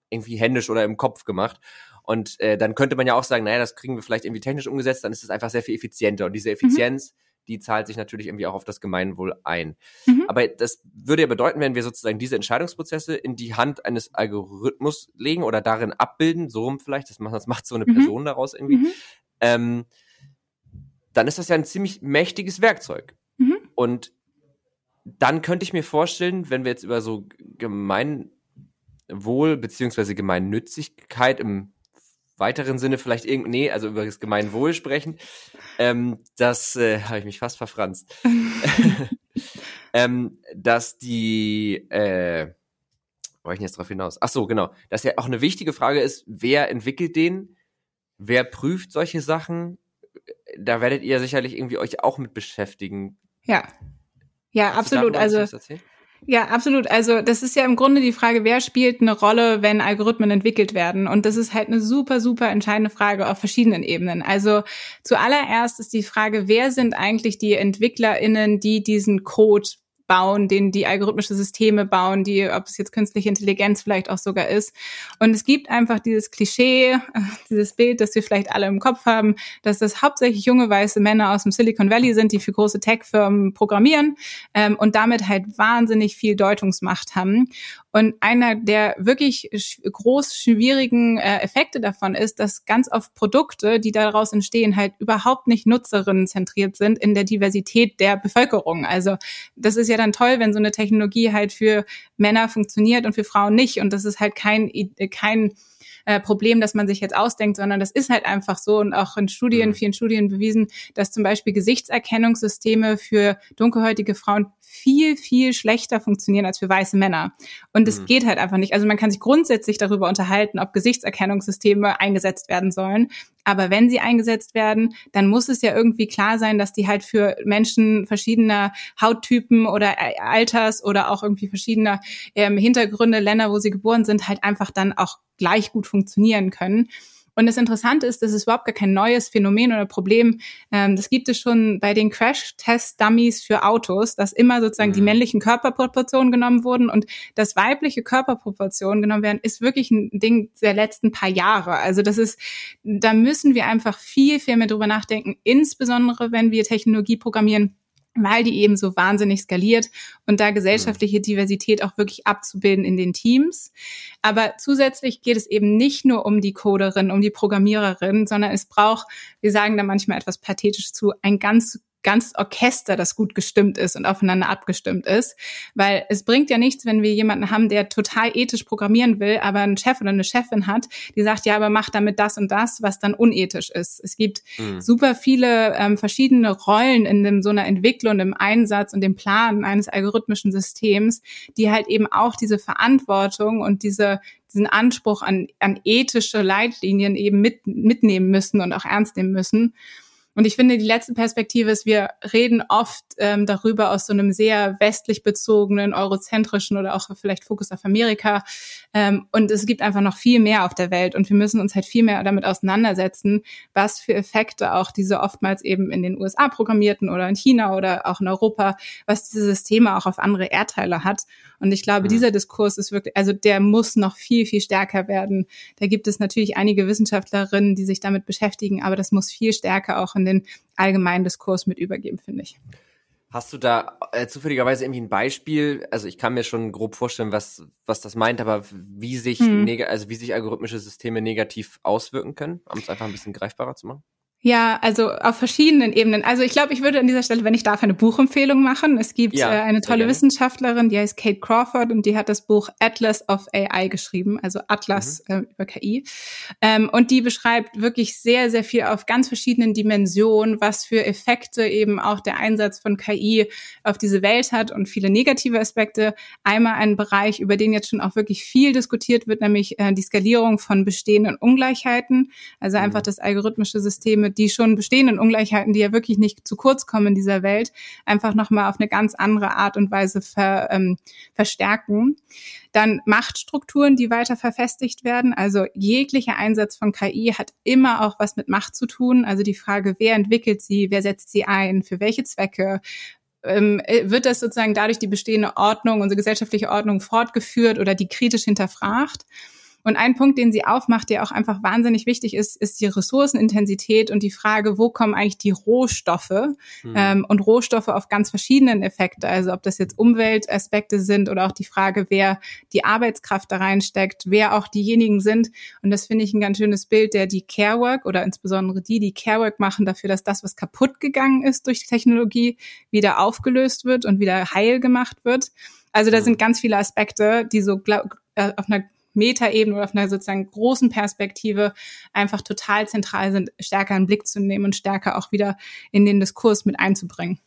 irgendwie händisch oder im Kopf gemacht. Und äh, dann könnte man ja auch sagen, naja, das kriegen wir vielleicht irgendwie technisch umgesetzt, dann ist es einfach sehr viel effizienter. Und diese mhm. Effizienz, mhm. die zahlt sich natürlich irgendwie auch auf das Gemeinwohl ein. Mhm. Aber das würde ja bedeuten, wenn wir sozusagen diese Entscheidungsprozesse in die Hand eines Algorithmus legen oder darin abbilden, so rum vielleicht, das macht, das macht so eine mhm. Person daraus irgendwie, mhm. ähm, dann ist das ja ein ziemlich mächtiges Werkzeug. Mhm. Und dann könnte ich mir vorstellen, wenn wir jetzt über so Gemeinwohl beziehungsweise Gemeinnützigkeit im weiteren Sinne vielleicht irgendwie, nee, also über das Gemeinwohl sprechen, ähm, das äh, habe ich mich fast verfranst, ähm, dass die, äh, wo ich jetzt drauf hinaus? Ach so, genau, dass ja auch eine wichtige Frage ist, wer entwickelt den, wer prüft solche Sachen, da werdet ihr sicherlich irgendwie euch auch mit beschäftigen. Ja. Ja, Kannst absolut. Also Ja, absolut. Also das ist ja im Grunde die Frage, wer spielt eine Rolle, wenn Algorithmen entwickelt werden? Und das ist halt eine super, super entscheidende Frage auf verschiedenen Ebenen. Also zuallererst ist die Frage, wer sind eigentlich die EntwicklerInnen, die diesen Code bauen, den die algorithmische Systeme bauen, die, ob es jetzt künstliche Intelligenz vielleicht auch sogar ist. Und es gibt einfach dieses Klischee, dieses Bild, das wir vielleicht alle im Kopf haben, dass das hauptsächlich junge weiße Männer aus dem Silicon Valley sind, die für große Tech-Firmen programmieren ähm, und damit halt wahnsinnig viel Deutungsmacht haben. Und einer der wirklich groß schwierigen äh, Effekte davon ist, dass ganz oft Produkte, die daraus entstehen, halt überhaupt nicht nutzerinnenzentriert sind in der Diversität der Bevölkerung. Also das ist ja dann toll, wenn so eine Technologie halt für Männer funktioniert und für Frauen nicht. Und das ist halt kein, kein äh, Problem, das man sich jetzt ausdenkt, sondern das ist halt einfach so und auch in Studien, mhm. vielen Studien bewiesen, dass zum Beispiel Gesichtserkennungssysteme für dunkelhäutige Frauen viel, viel schlechter funktionieren als für weiße Männer. Und es mhm. geht halt einfach nicht. Also man kann sich grundsätzlich darüber unterhalten, ob Gesichtserkennungssysteme eingesetzt werden sollen. Aber wenn sie eingesetzt werden, dann muss es ja irgendwie klar sein, dass die halt für Menschen verschiedener Hauttypen oder Alters oder auch irgendwie verschiedener ähm, Hintergründe, Länder, wo sie geboren sind, halt einfach dann auch gleich gut funktionieren können. Und das Interessante ist, das ist überhaupt gar kein neues Phänomen oder Problem. Ähm, das gibt es schon bei den Crash-Test-Dummies für Autos, dass immer sozusagen mhm. die männlichen Körperproportionen genommen wurden und das weibliche Körperproportionen genommen werden, ist wirklich ein Ding der letzten paar Jahre. Also das ist, da müssen wir einfach viel, viel mehr drüber nachdenken, insbesondere wenn wir Technologie programmieren weil die eben so wahnsinnig skaliert und da gesellschaftliche Diversität auch wirklich abzubilden in den Teams. Aber zusätzlich geht es eben nicht nur um die Coderin, um die Programmiererin, sondern es braucht, wir sagen da manchmal etwas pathetisch zu, ein ganz ganz Orchester, das gut gestimmt ist und aufeinander abgestimmt ist. Weil es bringt ja nichts, wenn wir jemanden haben, der total ethisch programmieren will, aber einen Chef oder eine Chefin hat, die sagt, ja, aber mach damit das und das, was dann unethisch ist. Es gibt mhm. super viele ähm, verschiedene Rollen in dem, so einer Entwicklung, im Einsatz und dem Plan eines algorithmischen Systems, die halt eben auch diese Verantwortung und diese diesen Anspruch an, an ethische Leitlinien eben mit, mitnehmen müssen und auch ernst nehmen müssen. Und ich finde, die letzte Perspektive ist, wir reden oft ähm, darüber aus so einem sehr westlich bezogenen, eurozentrischen oder auch vielleicht Fokus auf Amerika. Ähm, und es gibt einfach noch viel mehr auf der Welt und wir müssen uns halt viel mehr damit auseinandersetzen, was für Effekte auch diese oftmals eben in den USA programmierten oder in China oder auch in Europa, was diese Systeme auch auf andere Erdteile hat. Und ich glaube, mhm. dieser Diskurs ist wirklich, also der muss noch viel, viel stärker werden. Da gibt es natürlich einige Wissenschaftlerinnen, die sich damit beschäftigen, aber das muss viel stärker auch in den allgemeinen Diskurs mit übergeben, finde ich. Hast du da äh, zufälligerweise irgendwie ein Beispiel? Also ich kann mir schon grob vorstellen, was, was das meint, aber wie sich, hm. also wie sich algorithmische Systeme negativ auswirken können, um es einfach ein bisschen greifbarer zu machen? Ja, also auf verschiedenen Ebenen. Also ich glaube, ich würde an dieser Stelle, wenn ich darf, eine Buchempfehlung machen. Es gibt ja, äh, eine tolle Wissenschaftlerin, die heißt Kate Crawford und die hat das Buch Atlas of AI geschrieben, also Atlas mhm. äh, über KI. Ähm, und die beschreibt wirklich sehr, sehr viel auf ganz verschiedenen Dimensionen, was für Effekte eben auch der Einsatz von KI auf diese Welt hat und viele negative Aspekte. Einmal ein Bereich, über den jetzt schon auch wirklich viel diskutiert wird, nämlich äh, die Skalierung von bestehenden Ungleichheiten. Also einfach mhm. das algorithmische Systeme die schon bestehenden Ungleichheiten, die ja wirklich nicht zu kurz kommen in dieser Welt, einfach nochmal auf eine ganz andere Art und Weise ver, ähm, verstärken. Dann Machtstrukturen, die weiter verfestigt werden. Also jeglicher Einsatz von KI hat immer auch was mit Macht zu tun. Also die Frage, wer entwickelt sie, wer setzt sie ein, für welche Zwecke, ähm, wird das sozusagen dadurch die bestehende Ordnung, unsere gesellschaftliche Ordnung fortgeführt oder die kritisch hinterfragt? Und ein Punkt, den sie aufmacht, der auch einfach wahnsinnig wichtig ist, ist die Ressourcenintensität und die Frage, wo kommen eigentlich die Rohstoffe mhm. ähm, und Rohstoffe auf ganz verschiedenen Effekte. Also ob das jetzt Umweltaspekte sind oder auch die Frage, wer die Arbeitskraft da reinsteckt, wer auch diejenigen sind. Und das finde ich ein ganz schönes Bild, der die Carework oder insbesondere die, die Carework machen dafür, dass das, was kaputt gegangen ist durch die Technologie, wieder aufgelöst wird und wieder heil gemacht wird. Also da hm. sind ganz viele Aspekte, die so glaub, äh, auf einer Metaebene oder auf einer sozusagen großen Perspektive einfach total zentral sind, stärker in den Blick zu nehmen und stärker auch wieder in den Diskurs mit einzubringen.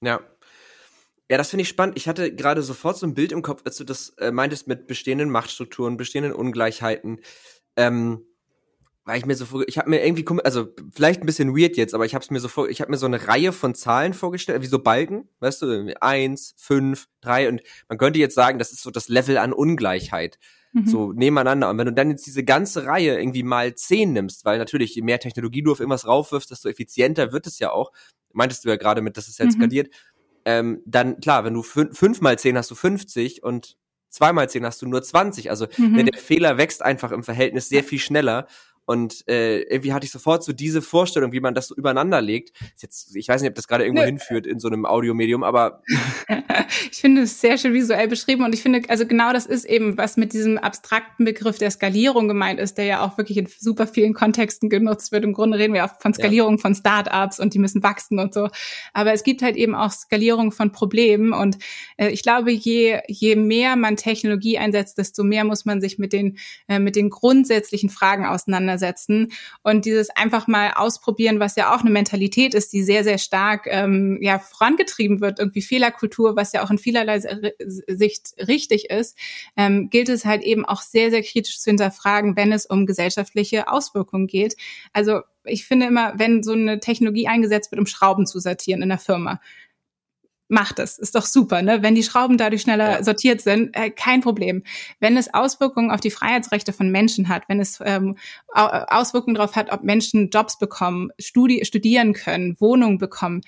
Ja. Ja, das finde ich spannend. Ich hatte gerade sofort so ein Bild im Kopf, als du das äh, meintest mit bestehenden Machtstrukturen, bestehenden Ungleichheiten. Ähm, weil ich mir so ich habe mir irgendwie, also vielleicht ein bisschen weird jetzt, aber ich habe es mir so vor, ich habe mir so eine Reihe von Zahlen vorgestellt, wie so Balken, weißt du, eins, fünf, drei und man könnte jetzt sagen, das ist so das Level an Ungleichheit, mhm. so nebeneinander. Und wenn du dann jetzt diese ganze Reihe irgendwie mal zehn nimmst, weil natürlich je mehr Technologie du auf irgendwas raufwirfst, desto effizienter wird es ja auch. Meintest du ja gerade mit, dass es jetzt mhm. skaliert. Ähm, dann klar, wenn du fün fünf mal zehn hast du 50 und zweimal zehn hast du nur 20. Also mhm. der Fehler wächst einfach im Verhältnis sehr viel schneller. Und äh, irgendwie hatte ich sofort so diese Vorstellung, wie man das so übereinander legt. Jetzt, ich weiß nicht, ob das gerade irgendwo Nö. hinführt in so einem Audiomedium, aber ich finde es sehr schön visuell beschrieben und ich finde, also genau das ist eben, was mit diesem abstrakten Begriff der Skalierung gemeint ist, der ja auch wirklich in super vielen Kontexten genutzt wird. Im Grunde reden wir auch von Skalierung ja. von Startups und die müssen wachsen und so. Aber es gibt halt eben auch Skalierung von Problemen und äh, ich glaube, je je mehr man Technologie einsetzt, desto mehr muss man sich mit den äh, mit den grundsätzlichen Fragen auseinandersetzen auseinandersetzen und dieses einfach mal ausprobieren, was ja auch eine Mentalität ist, die sehr, sehr stark ähm, ja, vorangetrieben wird, irgendwie Fehlerkultur, was ja auch in vielerlei Sicht richtig ist, ähm, gilt es halt eben auch sehr, sehr kritisch zu hinterfragen, wenn es um gesellschaftliche Auswirkungen geht. Also ich finde immer, wenn so eine Technologie eingesetzt wird, um Schrauben zu sortieren in der Firma, macht es. Ist doch super, ne? Wenn die Schrauben dadurch schneller ja. sortiert sind, äh, kein Problem. Wenn es Auswirkungen auf die Freiheitsrechte von Menschen hat, wenn es ähm, Auswirkungen darauf hat, ob Menschen Jobs bekommen, Studi studieren können, Wohnungen bekommen,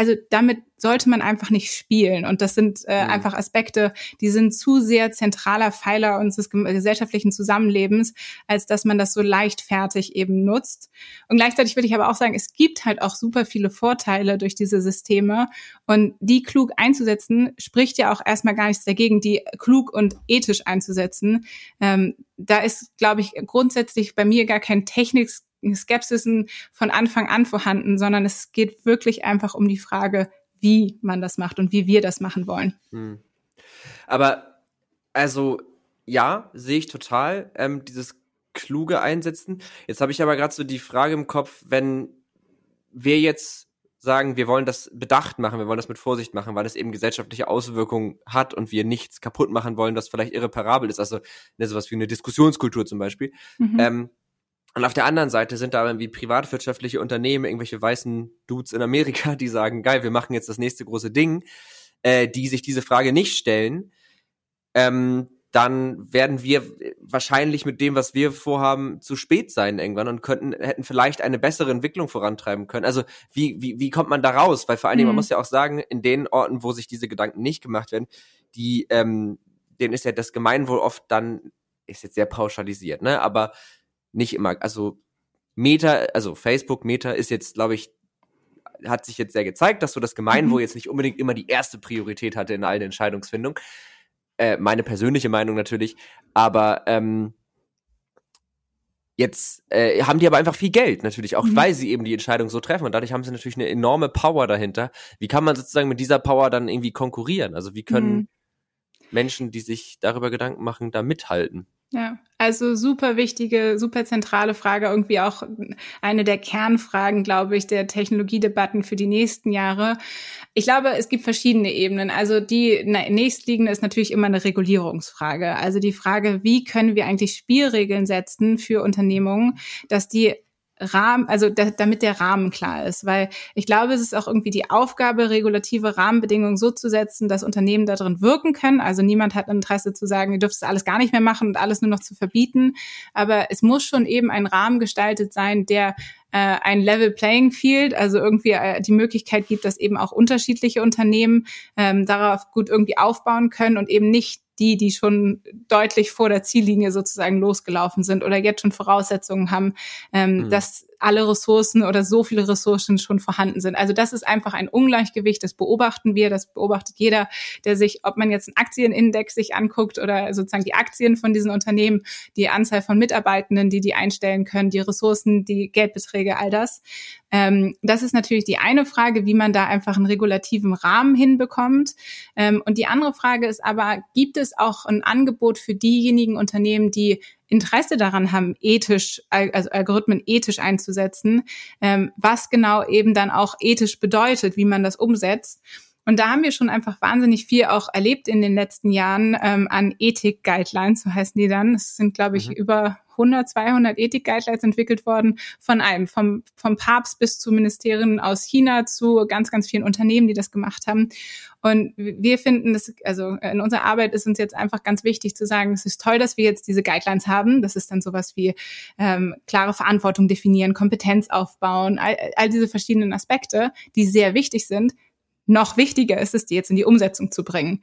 also damit sollte man einfach nicht spielen. Und das sind äh, mhm. einfach Aspekte, die sind zu sehr zentraler Pfeiler unseres gesellschaftlichen Zusammenlebens, als dass man das so leichtfertig eben nutzt. Und gleichzeitig würde ich aber auch sagen, es gibt halt auch super viele Vorteile durch diese Systeme. Und die klug einzusetzen, spricht ja auch erstmal gar nichts dagegen, die klug und ethisch einzusetzen. Ähm, da ist, glaube ich, grundsätzlich bei mir gar kein Technik Skepsisen von Anfang an vorhanden, sondern es geht wirklich einfach um die Frage, wie man das macht und wie wir das machen wollen. Hm. Aber also ja, sehe ich total ähm, dieses kluge Einsetzen. Jetzt habe ich aber gerade so die Frage im Kopf, wenn wir jetzt sagen, wir wollen das bedacht machen, wir wollen das mit Vorsicht machen, weil es eben gesellschaftliche Auswirkungen hat und wir nichts kaputt machen wollen, das vielleicht irreparabel ist. Also ne, sowas wie eine Diskussionskultur zum Beispiel. Mhm. Ähm, und auf der anderen Seite sind da irgendwie privatwirtschaftliche Unternehmen, irgendwelche weißen Dudes in Amerika, die sagen, geil, wir machen jetzt das nächste große Ding, äh, die sich diese Frage nicht stellen, ähm, dann werden wir wahrscheinlich mit dem, was wir vorhaben, zu spät sein irgendwann und könnten, hätten vielleicht eine bessere Entwicklung vorantreiben können. Also wie, wie, wie kommt man da raus? Weil vor allen Dingen, mhm. man muss ja auch sagen, in den Orten, wo sich diese Gedanken nicht gemacht werden, die, ähm, denen ist ja das Gemeinwohl oft dann, ist jetzt sehr pauschalisiert, ne? Aber nicht immer, also Meta, also Facebook, Meta ist jetzt, glaube ich, hat sich jetzt sehr gezeigt, dass so das Gemeinwohl mhm. jetzt nicht unbedingt immer die erste Priorität hatte in allen Entscheidungsfindungen. Äh, meine persönliche Meinung natürlich, aber ähm, jetzt äh, haben die aber einfach viel Geld natürlich, auch mhm. weil sie eben die Entscheidung so treffen und dadurch haben sie natürlich eine enorme Power dahinter. Wie kann man sozusagen mit dieser Power dann irgendwie konkurrieren? Also wie können mhm. Menschen, die sich darüber Gedanken machen, da mithalten? Ja, also super wichtige, super zentrale Frage, irgendwie auch eine der Kernfragen, glaube ich, der Technologiedebatten für die nächsten Jahre. Ich glaube, es gibt verschiedene Ebenen. Also die nächstliegende ist natürlich immer eine Regulierungsfrage. Also die Frage, wie können wir eigentlich Spielregeln setzen für Unternehmungen, dass die Rahmen, also da, damit der Rahmen klar ist, weil ich glaube, es ist auch irgendwie die Aufgabe, regulative Rahmenbedingungen so zu setzen, dass Unternehmen darin wirken können. Also niemand hat Interesse zu sagen, ihr dürft es alles gar nicht mehr machen und alles nur noch zu verbieten. Aber es muss schon eben ein Rahmen gestaltet sein, der ein Level Playing Field, also irgendwie äh, die Möglichkeit gibt, dass eben auch unterschiedliche Unternehmen ähm, darauf gut irgendwie aufbauen können und eben nicht die, die schon deutlich vor der Ziellinie sozusagen losgelaufen sind oder jetzt schon Voraussetzungen haben, ähm, mhm. dass alle Ressourcen oder so viele Ressourcen schon vorhanden sind. Also das ist einfach ein Ungleichgewicht, das beobachten wir, das beobachtet jeder, der sich, ob man jetzt einen Aktienindex sich anguckt oder sozusagen die Aktien von diesen Unternehmen, die Anzahl von Mitarbeitenden, die die einstellen können, die Ressourcen, die Geldbeträge, all das. Ähm, das ist natürlich die eine Frage, wie man da einfach einen regulativen Rahmen hinbekommt. Ähm, und die andere Frage ist aber, gibt es auch ein Angebot für diejenigen Unternehmen, die Interesse daran haben, ethisch, also Algorithmen ethisch einzusetzen, ähm, was genau eben dann auch ethisch bedeutet, wie man das umsetzt. Und da haben wir schon einfach wahnsinnig viel auch erlebt in den letzten Jahren ähm, an Ethik-Guidelines, so heißen die dann. Es sind, glaube ich, mhm. über 100, 200 Ethik-Guidelines entwickelt worden von einem, vom, vom Papst bis zu Ministerien aus China zu ganz, ganz vielen Unternehmen, die das gemacht haben. Und wir finden das, also in unserer Arbeit ist uns jetzt einfach ganz wichtig zu sagen, es ist toll, dass wir jetzt diese Guidelines haben. Das ist dann sowas wie ähm, klare Verantwortung definieren, Kompetenz aufbauen, all, all diese verschiedenen Aspekte, die sehr wichtig sind. Noch wichtiger ist es, die jetzt in die Umsetzung zu bringen.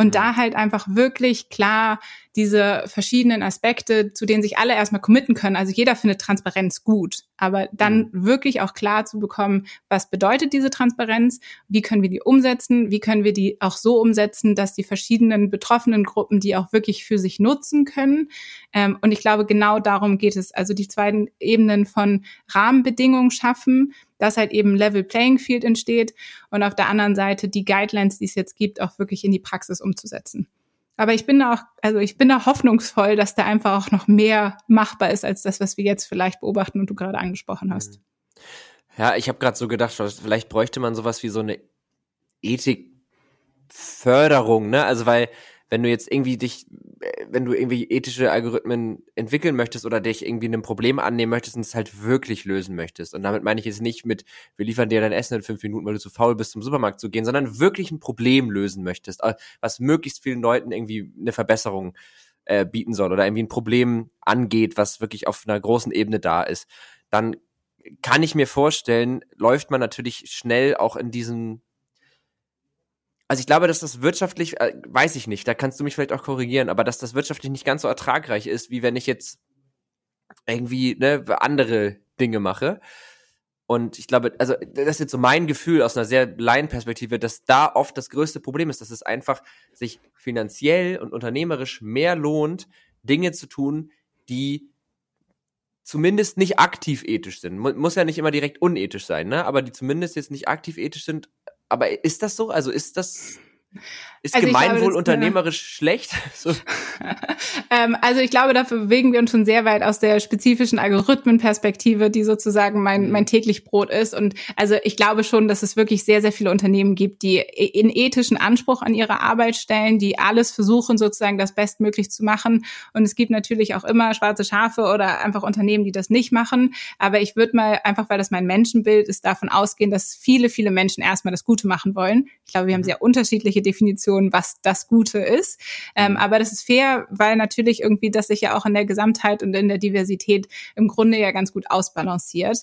Und da halt einfach wirklich klar diese verschiedenen Aspekte, zu denen sich alle erstmal committen können. Also jeder findet Transparenz gut, aber dann mhm. wirklich auch klar zu bekommen, was bedeutet diese Transparenz, wie können wir die umsetzen, wie können wir die auch so umsetzen, dass die verschiedenen betroffenen Gruppen die auch wirklich für sich nutzen können. Ähm, und ich glaube, genau darum geht es. Also die zweiten Ebenen von Rahmenbedingungen schaffen, dass halt eben Level Playing Field entsteht und auf der anderen Seite die Guidelines, die es jetzt gibt, auch wirklich in die Praxis umzusetzen. Aber ich bin da auch, also ich bin da hoffnungsvoll, dass da einfach auch noch mehr machbar ist als das, was wir jetzt vielleicht beobachten und du gerade angesprochen hast. Mhm. Ja, ich habe gerade so gedacht, vielleicht bräuchte man sowas wie so eine Ethikförderung, ne? Also weil wenn du jetzt irgendwie dich, äh, wenn du irgendwie ethische Algorithmen entwickeln möchtest oder dich irgendwie einem Problem annehmen möchtest und es halt wirklich lösen möchtest. Und damit meine ich jetzt nicht mit, wir liefern dir dein Essen in fünf Minuten, weil du zu faul bist, zum Supermarkt zu gehen, sondern wirklich ein Problem lösen möchtest, äh, was möglichst vielen Leuten irgendwie eine Verbesserung äh, bieten soll oder irgendwie ein Problem angeht, was wirklich auf einer großen Ebene da ist, dann kann ich mir vorstellen, läuft man natürlich schnell auch in diesen also ich glaube, dass das wirtschaftlich, äh, weiß ich nicht, da kannst du mich vielleicht auch korrigieren, aber dass das wirtschaftlich nicht ganz so ertragreich ist, wie wenn ich jetzt irgendwie ne, andere Dinge mache. Und ich glaube, also das ist jetzt so mein Gefühl aus einer sehr Laienperspektive, dass da oft das größte Problem ist, dass es einfach sich finanziell und unternehmerisch mehr lohnt, Dinge zu tun, die zumindest nicht aktiv ethisch sind. Muss ja nicht immer direkt unethisch sein, ne? Aber die zumindest jetzt nicht aktiv ethisch sind, aber ist das so? Also ist das ist also Gemeinwohl glaube, unternehmerisch schlecht? So. ähm, also ich glaube, dafür bewegen wir uns schon sehr weit aus der spezifischen Algorithmenperspektive, die sozusagen mein, mhm. mein täglich Brot ist. Und also ich glaube schon, dass es wirklich sehr, sehr viele Unternehmen gibt, die in ethischen Anspruch an ihre Arbeit stellen, die alles versuchen, sozusagen das bestmöglich zu machen. Und es gibt natürlich auch immer schwarze Schafe oder einfach Unternehmen, die das nicht machen. Aber ich würde mal einfach, weil das mein Menschenbild ist, davon ausgehen, dass viele, viele Menschen erstmal das Gute machen wollen. Ich glaube, wir haben mhm. sehr unterschiedliche unterschiedliche Definitionen, was das Gute ist. Ähm, mhm. aber das ist fair, weil natürlich irgendwie das sich ja auch in der Gesamtheit und in der Diversität im Grunde ja ganz gut ausbalanciert.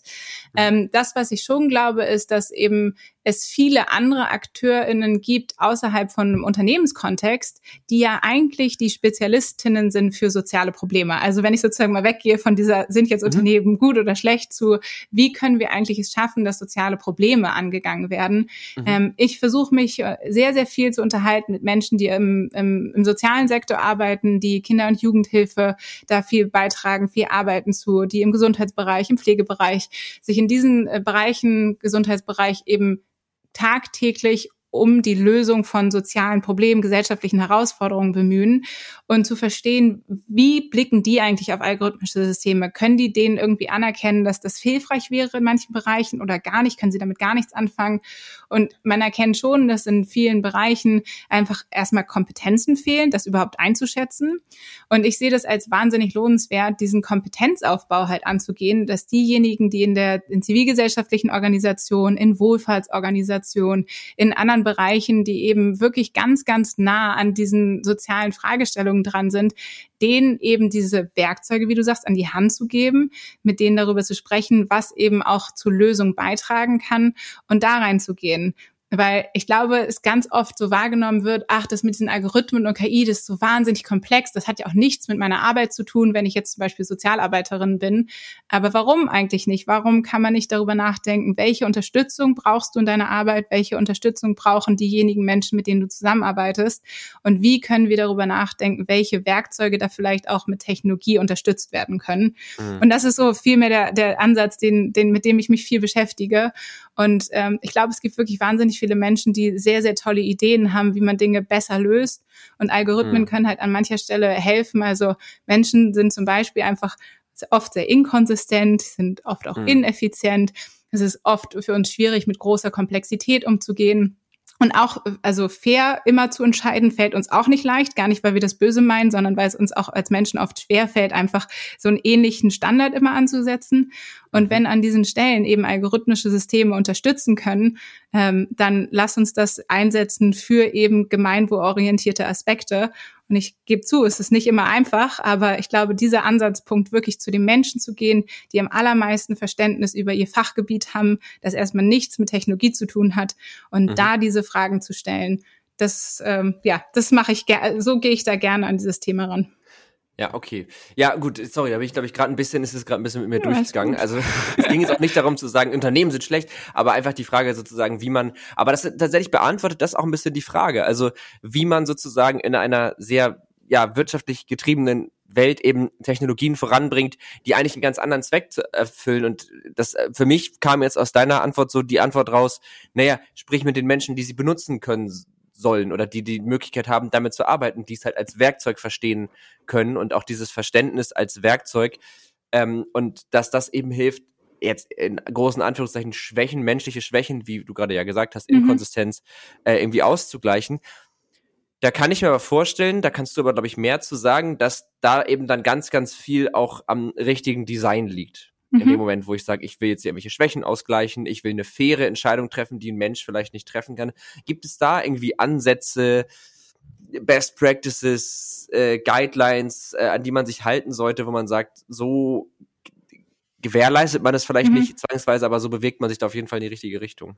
Mhm. Ähm, das, was ich schon glaube, ist, dass eben es viele andere AkteurInnen gibt außerhalb von einem Unternehmenskontext, die ja eigentlich die Spezialistinnen sind für soziale Probleme. Also wenn ich sozusagen mal weggehe von dieser, sind jetzt mhm. Unternehmen gut oder schlecht zu, wie können wir eigentlich es schaffen, dass soziale Probleme angegangen werden? Mhm. Ähm, ich versuche mich äh, sehr, sehr viel zu unterhalten mit Menschen, die im, im, im sozialen Sektor arbeiten, die Kinder- und Jugendhilfe da viel beitragen, viel arbeiten zu, die im Gesundheitsbereich, im Pflegebereich sich in diesen äh, Bereichen, Gesundheitsbereich eben tagtäglich um die Lösung von sozialen Problemen, gesellschaftlichen Herausforderungen bemühen und zu verstehen, wie blicken die eigentlich auf algorithmische Systeme? Können die denen irgendwie anerkennen, dass das hilfreich wäre in manchen Bereichen oder gar nicht? Können sie damit gar nichts anfangen? Und man erkennt schon, dass in vielen Bereichen einfach erstmal Kompetenzen fehlen, das überhaupt einzuschätzen. Und ich sehe das als wahnsinnig lohnenswert, diesen Kompetenzaufbau halt anzugehen, dass diejenigen, die in der in zivilgesellschaftlichen Organisationen, in Wohlfahrtsorganisationen, in anderen Bereichen, die eben wirklich ganz, ganz nah an diesen sozialen Fragestellungen dran sind, denen eben diese Werkzeuge, wie du sagst, an die Hand zu geben, mit denen darüber zu sprechen, was eben auch zur Lösung beitragen kann und da reinzugehen. Weil ich glaube, es ganz oft so wahrgenommen wird, ach, das mit diesen Algorithmen und KI, das ist so wahnsinnig komplex. Das hat ja auch nichts mit meiner Arbeit zu tun, wenn ich jetzt zum Beispiel Sozialarbeiterin bin. Aber warum eigentlich nicht? Warum kann man nicht darüber nachdenken, welche Unterstützung brauchst du in deiner Arbeit? Welche Unterstützung brauchen diejenigen Menschen, mit denen du zusammenarbeitest? Und wie können wir darüber nachdenken, welche Werkzeuge da vielleicht auch mit Technologie unterstützt werden können? Mhm. Und das ist so vielmehr der, der Ansatz, den, den, mit dem ich mich viel beschäftige. Und ähm, ich glaube, es gibt wirklich wahnsinnig viele Menschen, die sehr, sehr tolle Ideen haben, wie man Dinge besser löst. Und Algorithmen mhm. können halt an mancher Stelle helfen. Also Menschen sind zum Beispiel einfach oft sehr inkonsistent, sind oft auch mhm. ineffizient. Es ist oft für uns schwierig, mit großer Komplexität umzugehen. Und auch, also fair immer zu entscheiden, fällt uns auch nicht leicht. Gar nicht, weil wir das böse meinen, sondern weil es uns auch als Menschen oft schwer fällt, einfach so einen ähnlichen Standard immer anzusetzen. Und mhm. wenn an diesen Stellen eben algorithmische Systeme unterstützen können, ähm, dann lass uns das einsetzen für eben gemeinwohlorientierte Aspekte. Und ich gebe zu, es ist nicht immer einfach, aber ich glaube, dieser Ansatzpunkt, wirklich zu den Menschen zu gehen, die am allermeisten Verständnis über ihr Fachgebiet haben, das erstmal nichts mit Technologie zu tun hat und mhm. da diese Fragen zu stellen, das, ähm, ja, das mache ich gerne, so gehe ich da gerne an dieses Thema ran. Ja, okay. Ja, gut, sorry, da bin ich, glaube ich, gerade ein bisschen, ist es gerade ein bisschen mit mir ja, durchgegangen. Also es ging jetzt auch nicht darum zu sagen, Unternehmen sind schlecht, aber einfach die Frage sozusagen, wie man, aber das tatsächlich beantwortet das auch ein bisschen die Frage. Also wie man sozusagen in einer sehr ja, wirtschaftlich getriebenen Welt eben Technologien voranbringt, die eigentlich einen ganz anderen Zweck erfüllen. Und das für mich kam jetzt aus deiner Antwort so die Antwort raus, naja, sprich mit den Menschen, die sie benutzen können sollen oder die die Möglichkeit haben, damit zu arbeiten, die es halt als Werkzeug verstehen können und auch dieses Verständnis als Werkzeug ähm, und dass das eben hilft, jetzt in großen Anführungszeichen Schwächen, menschliche Schwächen, wie du gerade ja gesagt hast, mhm. Inkonsistenz äh, irgendwie auszugleichen. Da kann ich mir aber vorstellen, da kannst du aber, glaube ich, mehr zu sagen, dass da eben dann ganz, ganz viel auch am richtigen Design liegt. Mhm. In dem mhm. Moment, wo ich sage, ich will jetzt irgendwelche Schwächen ausgleichen, ich will eine faire Entscheidung treffen, die ein Mensch vielleicht nicht treffen kann. Gibt es da irgendwie Ansätze, Best Practices, äh, Guidelines, äh, an die man sich halten sollte, wo man sagt, so gewährleistet man es vielleicht mhm. nicht zwangsweise, aber so bewegt man sich da auf jeden Fall in die richtige Richtung.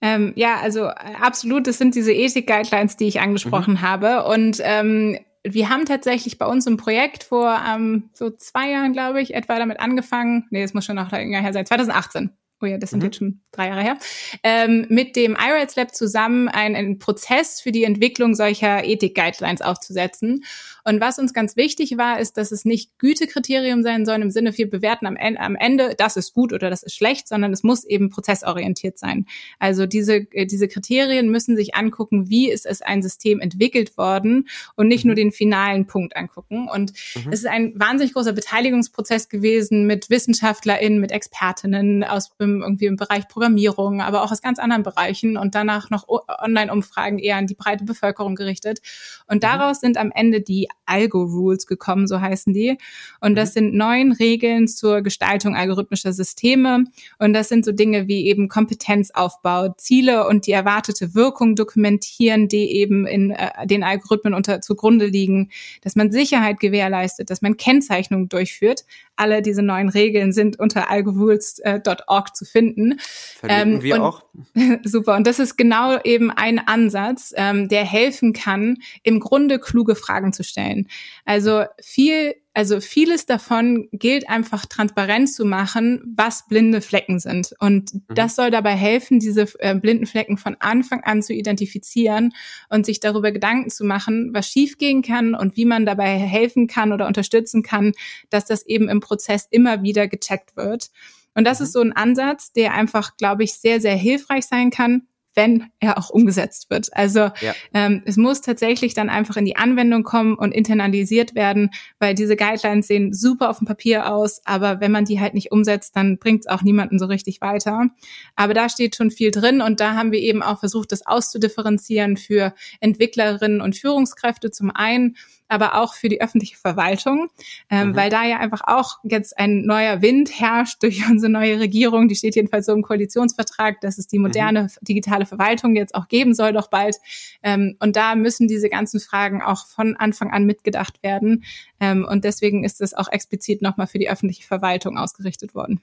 Ähm, ja, also äh, absolut, das sind diese Ethik-Guidelines, die ich angesprochen mhm. habe. Und ähm, wir haben tatsächlich bei uns im Projekt vor ähm, so zwei Jahren, glaube ich, etwa damit angefangen. Nee, das muss schon noch länger her sein, 2018 oh ja, das sind mhm. jetzt schon drei Jahre her, ähm, mit dem iRights Lab zusammen einen, einen Prozess für die Entwicklung solcher Ethik-Guidelines aufzusetzen. Und was uns ganz wichtig war, ist, dass es nicht Gütekriterium sein soll im Sinne, wir bewerten am Ende, am Ende, das ist gut oder das ist schlecht, sondern es muss eben prozessorientiert sein. Also diese, äh, diese Kriterien müssen sich angucken, wie ist es ein System entwickelt worden und nicht nur mhm. den finalen Punkt angucken. Und mhm. es ist ein wahnsinnig großer Beteiligungsprozess gewesen mit WissenschaftlerInnen, mit Expertinnen aus im, irgendwie im Bereich Programmierung, aber auch aus ganz anderen Bereichen und danach noch Online-Umfragen eher an die breite Bevölkerung gerichtet. Und mhm. daraus sind am Ende die Algo-Rules gekommen, so heißen die. Und das mhm. sind neun Regeln zur Gestaltung algorithmischer Systeme. Und das sind so Dinge wie eben Kompetenzaufbau, Ziele und die erwartete Wirkung dokumentieren, die eben in äh, den Algorithmen unter zugrunde liegen, dass man Sicherheit gewährleistet, dass man Kennzeichnungen durchführt. Alle diese neuen Regeln sind unter algorules.org zu finden. Verlinken ähm, wir auch. Super. Und das ist genau eben ein Ansatz, ähm, der helfen kann, im Grunde kluge Fragen zu stellen. Also viel also vieles davon gilt einfach transparent zu machen, was blinde Flecken sind. Und mhm. das soll dabei helfen, diese äh, blinden Flecken von Anfang an zu identifizieren und sich darüber Gedanken zu machen, was schiefgehen kann und wie man dabei helfen kann oder unterstützen kann, dass das eben im Prozess immer wieder gecheckt wird. Und das mhm. ist so ein Ansatz, der einfach, glaube ich, sehr, sehr hilfreich sein kann, wenn er auch umgesetzt wird. Also ja. ähm, es muss tatsächlich dann einfach in die Anwendung kommen und internalisiert werden, weil diese Guidelines sehen super auf dem Papier aus, aber wenn man die halt nicht umsetzt, dann bringt es auch niemanden so richtig weiter. Aber da steht schon viel drin und da haben wir eben auch versucht, das auszudifferenzieren für Entwicklerinnen und Führungskräfte zum einen aber auch für die öffentliche Verwaltung, ähm, mhm. weil da ja einfach auch jetzt ein neuer Wind herrscht durch unsere neue Regierung. Die steht jedenfalls so im Koalitionsvertrag, dass es die moderne mhm. digitale Verwaltung jetzt auch geben soll, doch bald. Ähm, und da müssen diese ganzen Fragen auch von Anfang an mitgedacht werden. Ähm, und deswegen ist es auch explizit nochmal für die öffentliche Verwaltung ausgerichtet worden.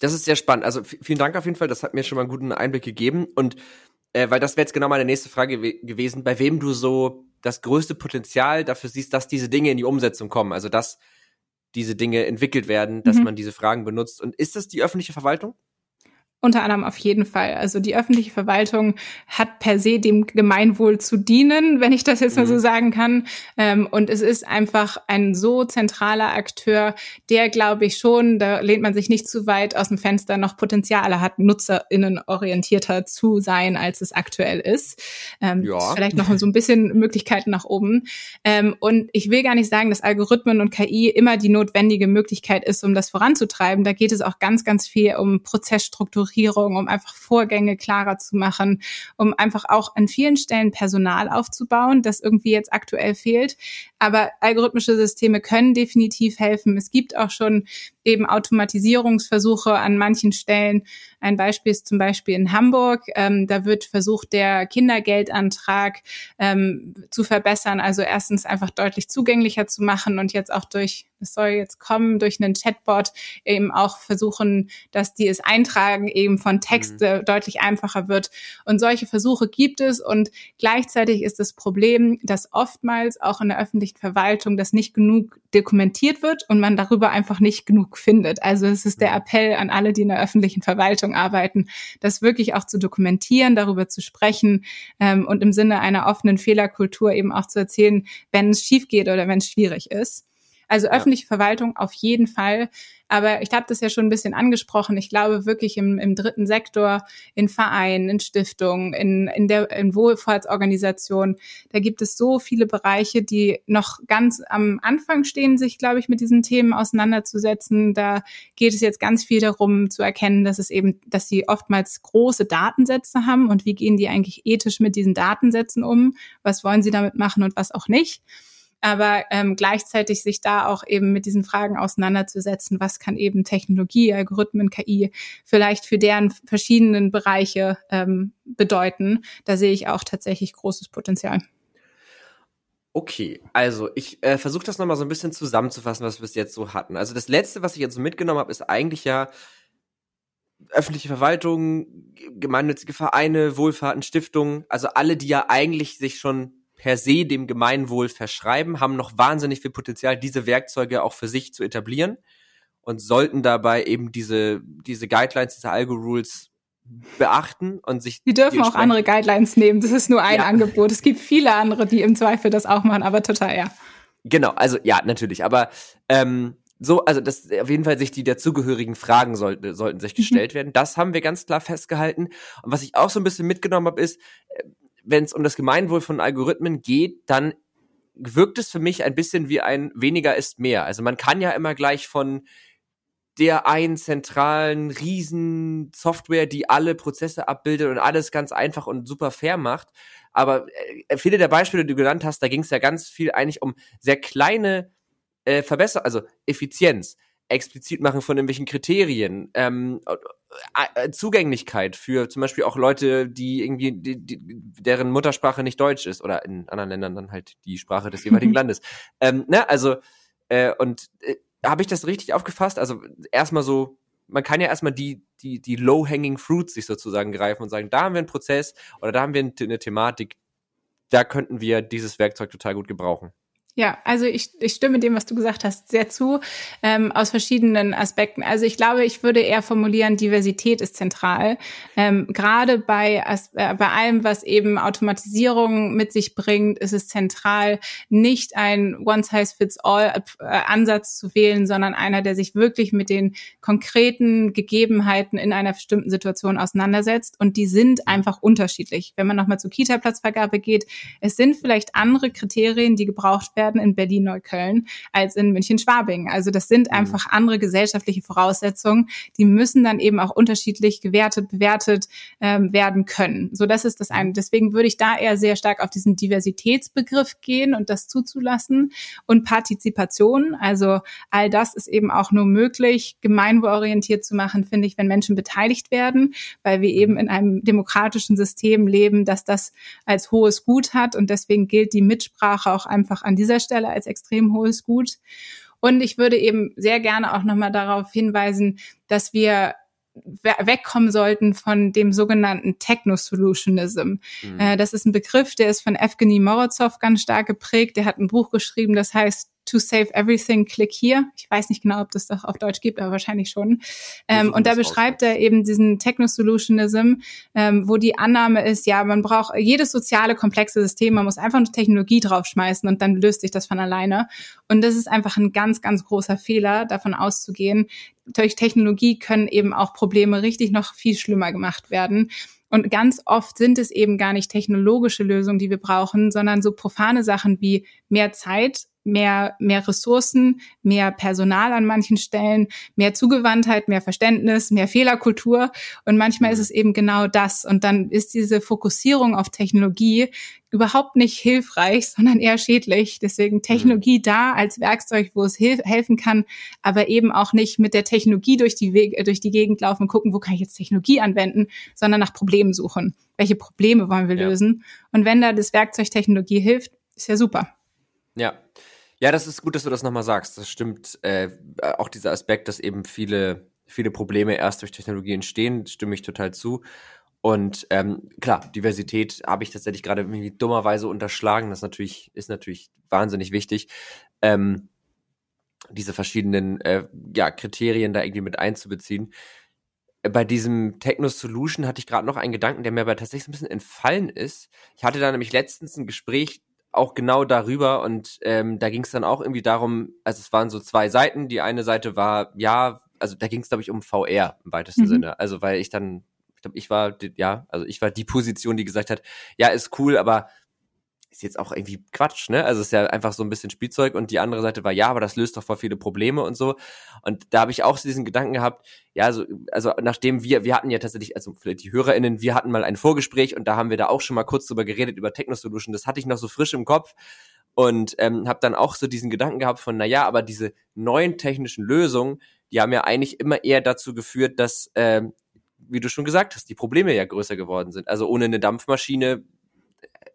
Das ist sehr spannend. Also vielen Dank auf jeden Fall. Das hat mir schon mal einen guten Einblick gegeben. Und äh, weil das wäre jetzt genau meine nächste Frage gewesen, bei wem du so das größte Potenzial dafür siehst, dass diese Dinge in die Umsetzung kommen. Also dass diese Dinge entwickelt werden, dass mhm. man diese Fragen benutzt. Und ist das die öffentliche Verwaltung? Unter anderem auf jeden Fall. Also die öffentliche Verwaltung hat per se dem Gemeinwohl zu dienen, wenn ich das jetzt mhm. mal so mhm. sagen kann. Ähm, und es ist einfach ein so zentraler Akteur, der, glaube ich, schon, da lehnt man sich nicht zu weit aus dem Fenster, noch Potenziale hat, NutzerInnen orientierter zu sein, als es aktuell ist. Ähm, ja. Ist vielleicht noch so ein bisschen Möglichkeiten nach oben. Ähm, und ich will gar nicht sagen, dass Algorithmen und KI immer die notwendige Möglichkeit ist, um das voranzutreiben. Da geht es auch ganz, ganz viel um Prozessstrukturierung Strukturierung, um einfach Vorgänge klarer zu machen, um einfach auch an vielen Stellen Personal aufzubauen, das irgendwie jetzt aktuell fehlt. Aber algorithmische Systeme können definitiv helfen. Es gibt auch schon eben Automatisierungsversuche an manchen Stellen. Ein Beispiel ist zum Beispiel in Hamburg. Ähm, da wird versucht, der Kindergeldantrag ähm, zu verbessern. Also erstens einfach deutlich zugänglicher zu machen und jetzt auch durch es soll jetzt kommen durch einen Chatbot eben auch versuchen, dass die es eintragen eben von Text mhm. deutlich einfacher wird. Und solche Versuche gibt es und gleichzeitig ist das Problem, dass oftmals auch in der öffentlichen Verwaltung das nicht genug dokumentiert wird und man darüber einfach nicht genug findet. Also es ist der. Appell an alle, die in der öffentlichen Verwaltung arbeiten, das wirklich auch zu dokumentieren, darüber zu sprechen ähm, und im Sinne einer offenen Fehlerkultur eben auch zu erzählen, wenn es schief geht oder wenn es schwierig ist. Also öffentliche ja. Verwaltung auf jeden Fall. Aber ich habe das ja schon ein bisschen angesprochen. Ich glaube wirklich im, im dritten Sektor, in Vereinen, in Stiftungen, in, in der in Wohlfahrtsorganisationen, da gibt es so viele Bereiche, die noch ganz am Anfang stehen, sich, glaube ich, mit diesen Themen auseinanderzusetzen. Da geht es jetzt ganz viel darum zu erkennen, dass es eben, dass sie oftmals große Datensätze haben und wie gehen die eigentlich ethisch mit diesen Datensätzen um? Was wollen sie damit machen und was auch nicht? Aber ähm, gleichzeitig sich da auch eben mit diesen Fragen auseinanderzusetzen, was kann eben Technologie, Algorithmen, KI vielleicht für deren verschiedenen Bereiche ähm, bedeuten. Da sehe ich auch tatsächlich großes Potenzial. Okay, also ich äh, versuche das nochmal so ein bisschen zusammenzufassen, was wir bis jetzt so hatten. Also das Letzte, was ich jetzt so mitgenommen habe, ist eigentlich ja öffentliche Verwaltung, gemeinnützige Vereine, Wohlfahrten, Stiftungen, also alle, die ja eigentlich sich schon per se dem Gemeinwohl verschreiben, haben noch wahnsinnig viel Potenzial, diese Werkzeuge auch für sich zu etablieren und sollten dabei eben diese, diese Guidelines, diese Algo-Rules beachten und sich. Die dürfen auch andere Guidelines nehmen. Das ist nur ein ja. Angebot. Es gibt viele andere, die im Zweifel das auch machen, aber total, ja. Genau, also ja, natürlich. Aber ähm, so, also das auf jeden Fall sich die dazugehörigen Fragen sollten, sollten sich mhm. gestellt mhm. werden. Das haben wir ganz klar festgehalten. Und was ich auch so ein bisschen mitgenommen habe, ist, äh, wenn es um das Gemeinwohl von Algorithmen geht, dann wirkt es für mich ein bisschen wie ein weniger ist mehr. Also man kann ja immer gleich von der einen zentralen riesen Software, die alle Prozesse abbildet und alles ganz einfach und super fair macht. Aber äh, viele der Beispiele, die du genannt hast, da ging es ja ganz viel eigentlich um sehr kleine äh, Verbesserungen, also Effizienz explizit machen von irgendwelchen Kriterien, ähm, äh, äh, Zugänglichkeit für zum Beispiel auch Leute, die irgendwie, die, die, deren Muttersprache nicht Deutsch ist oder in anderen Ländern dann halt die Sprache des jeweiligen Landes. Ähm, ne, also äh, und äh, habe ich das richtig aufgefasst? Also erstmal so, man kann ja erstmal die die die low-hanging fruits sich sozusagen greifen und sagen, da haben wir einen Prozess oder da haben wir eine Thematik, da könnten wir dieses Werkzeug total gut gebrauchen. Ja, also ich, ich stimme dem, was du gesagt hast, sehr zu, ähm, aus verschiedenen Aspekten. Also ich glaube, ich würde eher formulieren, Diversität ist zentral. Ähm, Gerade bei, äh, bei allem, was eben Automatisierung mit sich bringt, ist es zentral, nicht ein One-Size-Fits-All-Ansatz zu wählen, sondern einer, der sich wirklich mit den konkreten Gegebenheiten in einer bestimmten Situation auseinandersetzt. Und die sind einfach unterschiedlich. Wenn man nochmal zur Kita-Platzvergabe geht, es sind vielleicht andere Kriterien, die gebraucht werden, werden in Berlin-Neukölln als in München-Schwabing. Also das sind mhm. einfach andere gesellschaftliche Voraussetzungen, die müssen dann eben auch unterschiedlich gewertet, bewertet ähm, werden können. So, das ist das eine. Deswegen würde ich da eher sehr stark auf diesen Diversitätsbegriff gehen und das zuzulassen und Partizipation. Also all das ist eben auch nur möglich, gemeinwohlorientiert zu machen, finde ich, wenn Menschen beteiligt werden, weil wir eben in einem demokratischen System leben, dass das als hohes Gut hat und deswegen gilt die Mitsprache auch einfach an dieser dieser Stelle als extrem hohes Gut. Und ich würde eben sehr gerne auch nochmal darauf hinweisen, dass wir wegkommen sollten von dem sogenannten Techno-Solutionism. Mhm. Äh, das ist ein Begriff, der ist von Evgeny Morozov ganz stark geprägt. Der hat ein Buch geschrieben, das heißt to save everything, click here. Ich weiß nicht genau, ob das doch auf Deutsch gibt, aber wahrscheinlich schon. Ähm, und da beschreibt er eben diesen Techno-Solutionism, ähm, wo die Annahme ist, ja, man braucht jedes soziale, komplexe System, man muss einfach nur Technologie draufschmeißen und dann löst sich das von alleine. Und das ist einfach ein ganz, ganz großer Fehler, davon auszugehen. Durch Technologie können eben auch Probleme richtig noch viel schlimmer gemacht werden. Und ganz oft sind es eben gar nicht technologische Lösungen, die wir brauchen, sondern so profane Sachen wie mehr Zeit mehr, mehr Ressourcen, mehr Personal an manchen Stellen, mehr Zugewandtheit, mehr Verständnis, mehr Fehlerkultur. Und manchmal ist mhm. es eben genau das. Und dann ist diese Fokussierung auf Technologie überhaupt nicht hilfreich, sondern eher schädlich. Deswegen Technologie mhm. da als Werkzeug, wo es helfen kann, aber eben auch nicht mit der Technologie durch die, Wege, durch die Gegend laufen und gucken, wo kann ich jetzt Technologie anwenden, sondern nach Problemen suchen. Welche Probleme wollen wir ja. lösen? Und wenn da das Werkzeug Technologie hilft, ist ja super. Ja. Ja, das ist gut, dass du das nochmal sagst. Das stimmt. Äh, auch dieser Aspekt, dass eben viele, viele Probleme erst durch Technologie entstehen, stimme ich total zu. Und ähm, klar, Diversität habe ich tatsächlich gerade irgendwie dummerweise unterschlagen. Das natürlich, ist natürlich wahnsinnig wichtig. Ähm, diese verschiedenen äh, ja, Kriterien da irgendwie mit einzubeziehen. Bei diesem Techno Solution hatte ich gerade noch einen Gedanken, der mir aber tatsächlich ein bisschen entfallen ist. Ich hatte da nämlich letztens ein Gespräch auch genau darüber und ähm, da ging es dann auch irgendwie darum, also es waren so zwei Seiten. Die eine Seite war, ja, also da ging es, glaube ich, um VR im weitesten mhm. Sinne. Also weil ich dann, ich glaube, ich war, ja, also ich war die Position, die gesagt hat, ja, ist cool, aber ist jetzt auch irgendwie Quatsch, ne? Also ist ja einfach so ein bisschen Spielzeug und die andere Seite war, ja, aber das löst doch voll viele Probleme und so. Und da habe ich auch diesen Gedanken gehabt, ja, so, also nachdem wir, wir hatten ja tatsächlich, also vielleicht die HörerInnen, wir hatten mal ein Vorgespräch und da haben wir da auch schon mal kurz drüber geredet, über Techno-Solution, das hatte ich noch so frisch im Kopf und ähm, habe dann auch so diesen Gedanken gehabt von, na ja, aber diese neuen technischen Lösungen, die haben ja eigentlich immer eher dazu geführt, dass, ähm, wie du schon gesagt hast, die Probleme ja größer geworden sind. Also ohne eine Dampfmaschine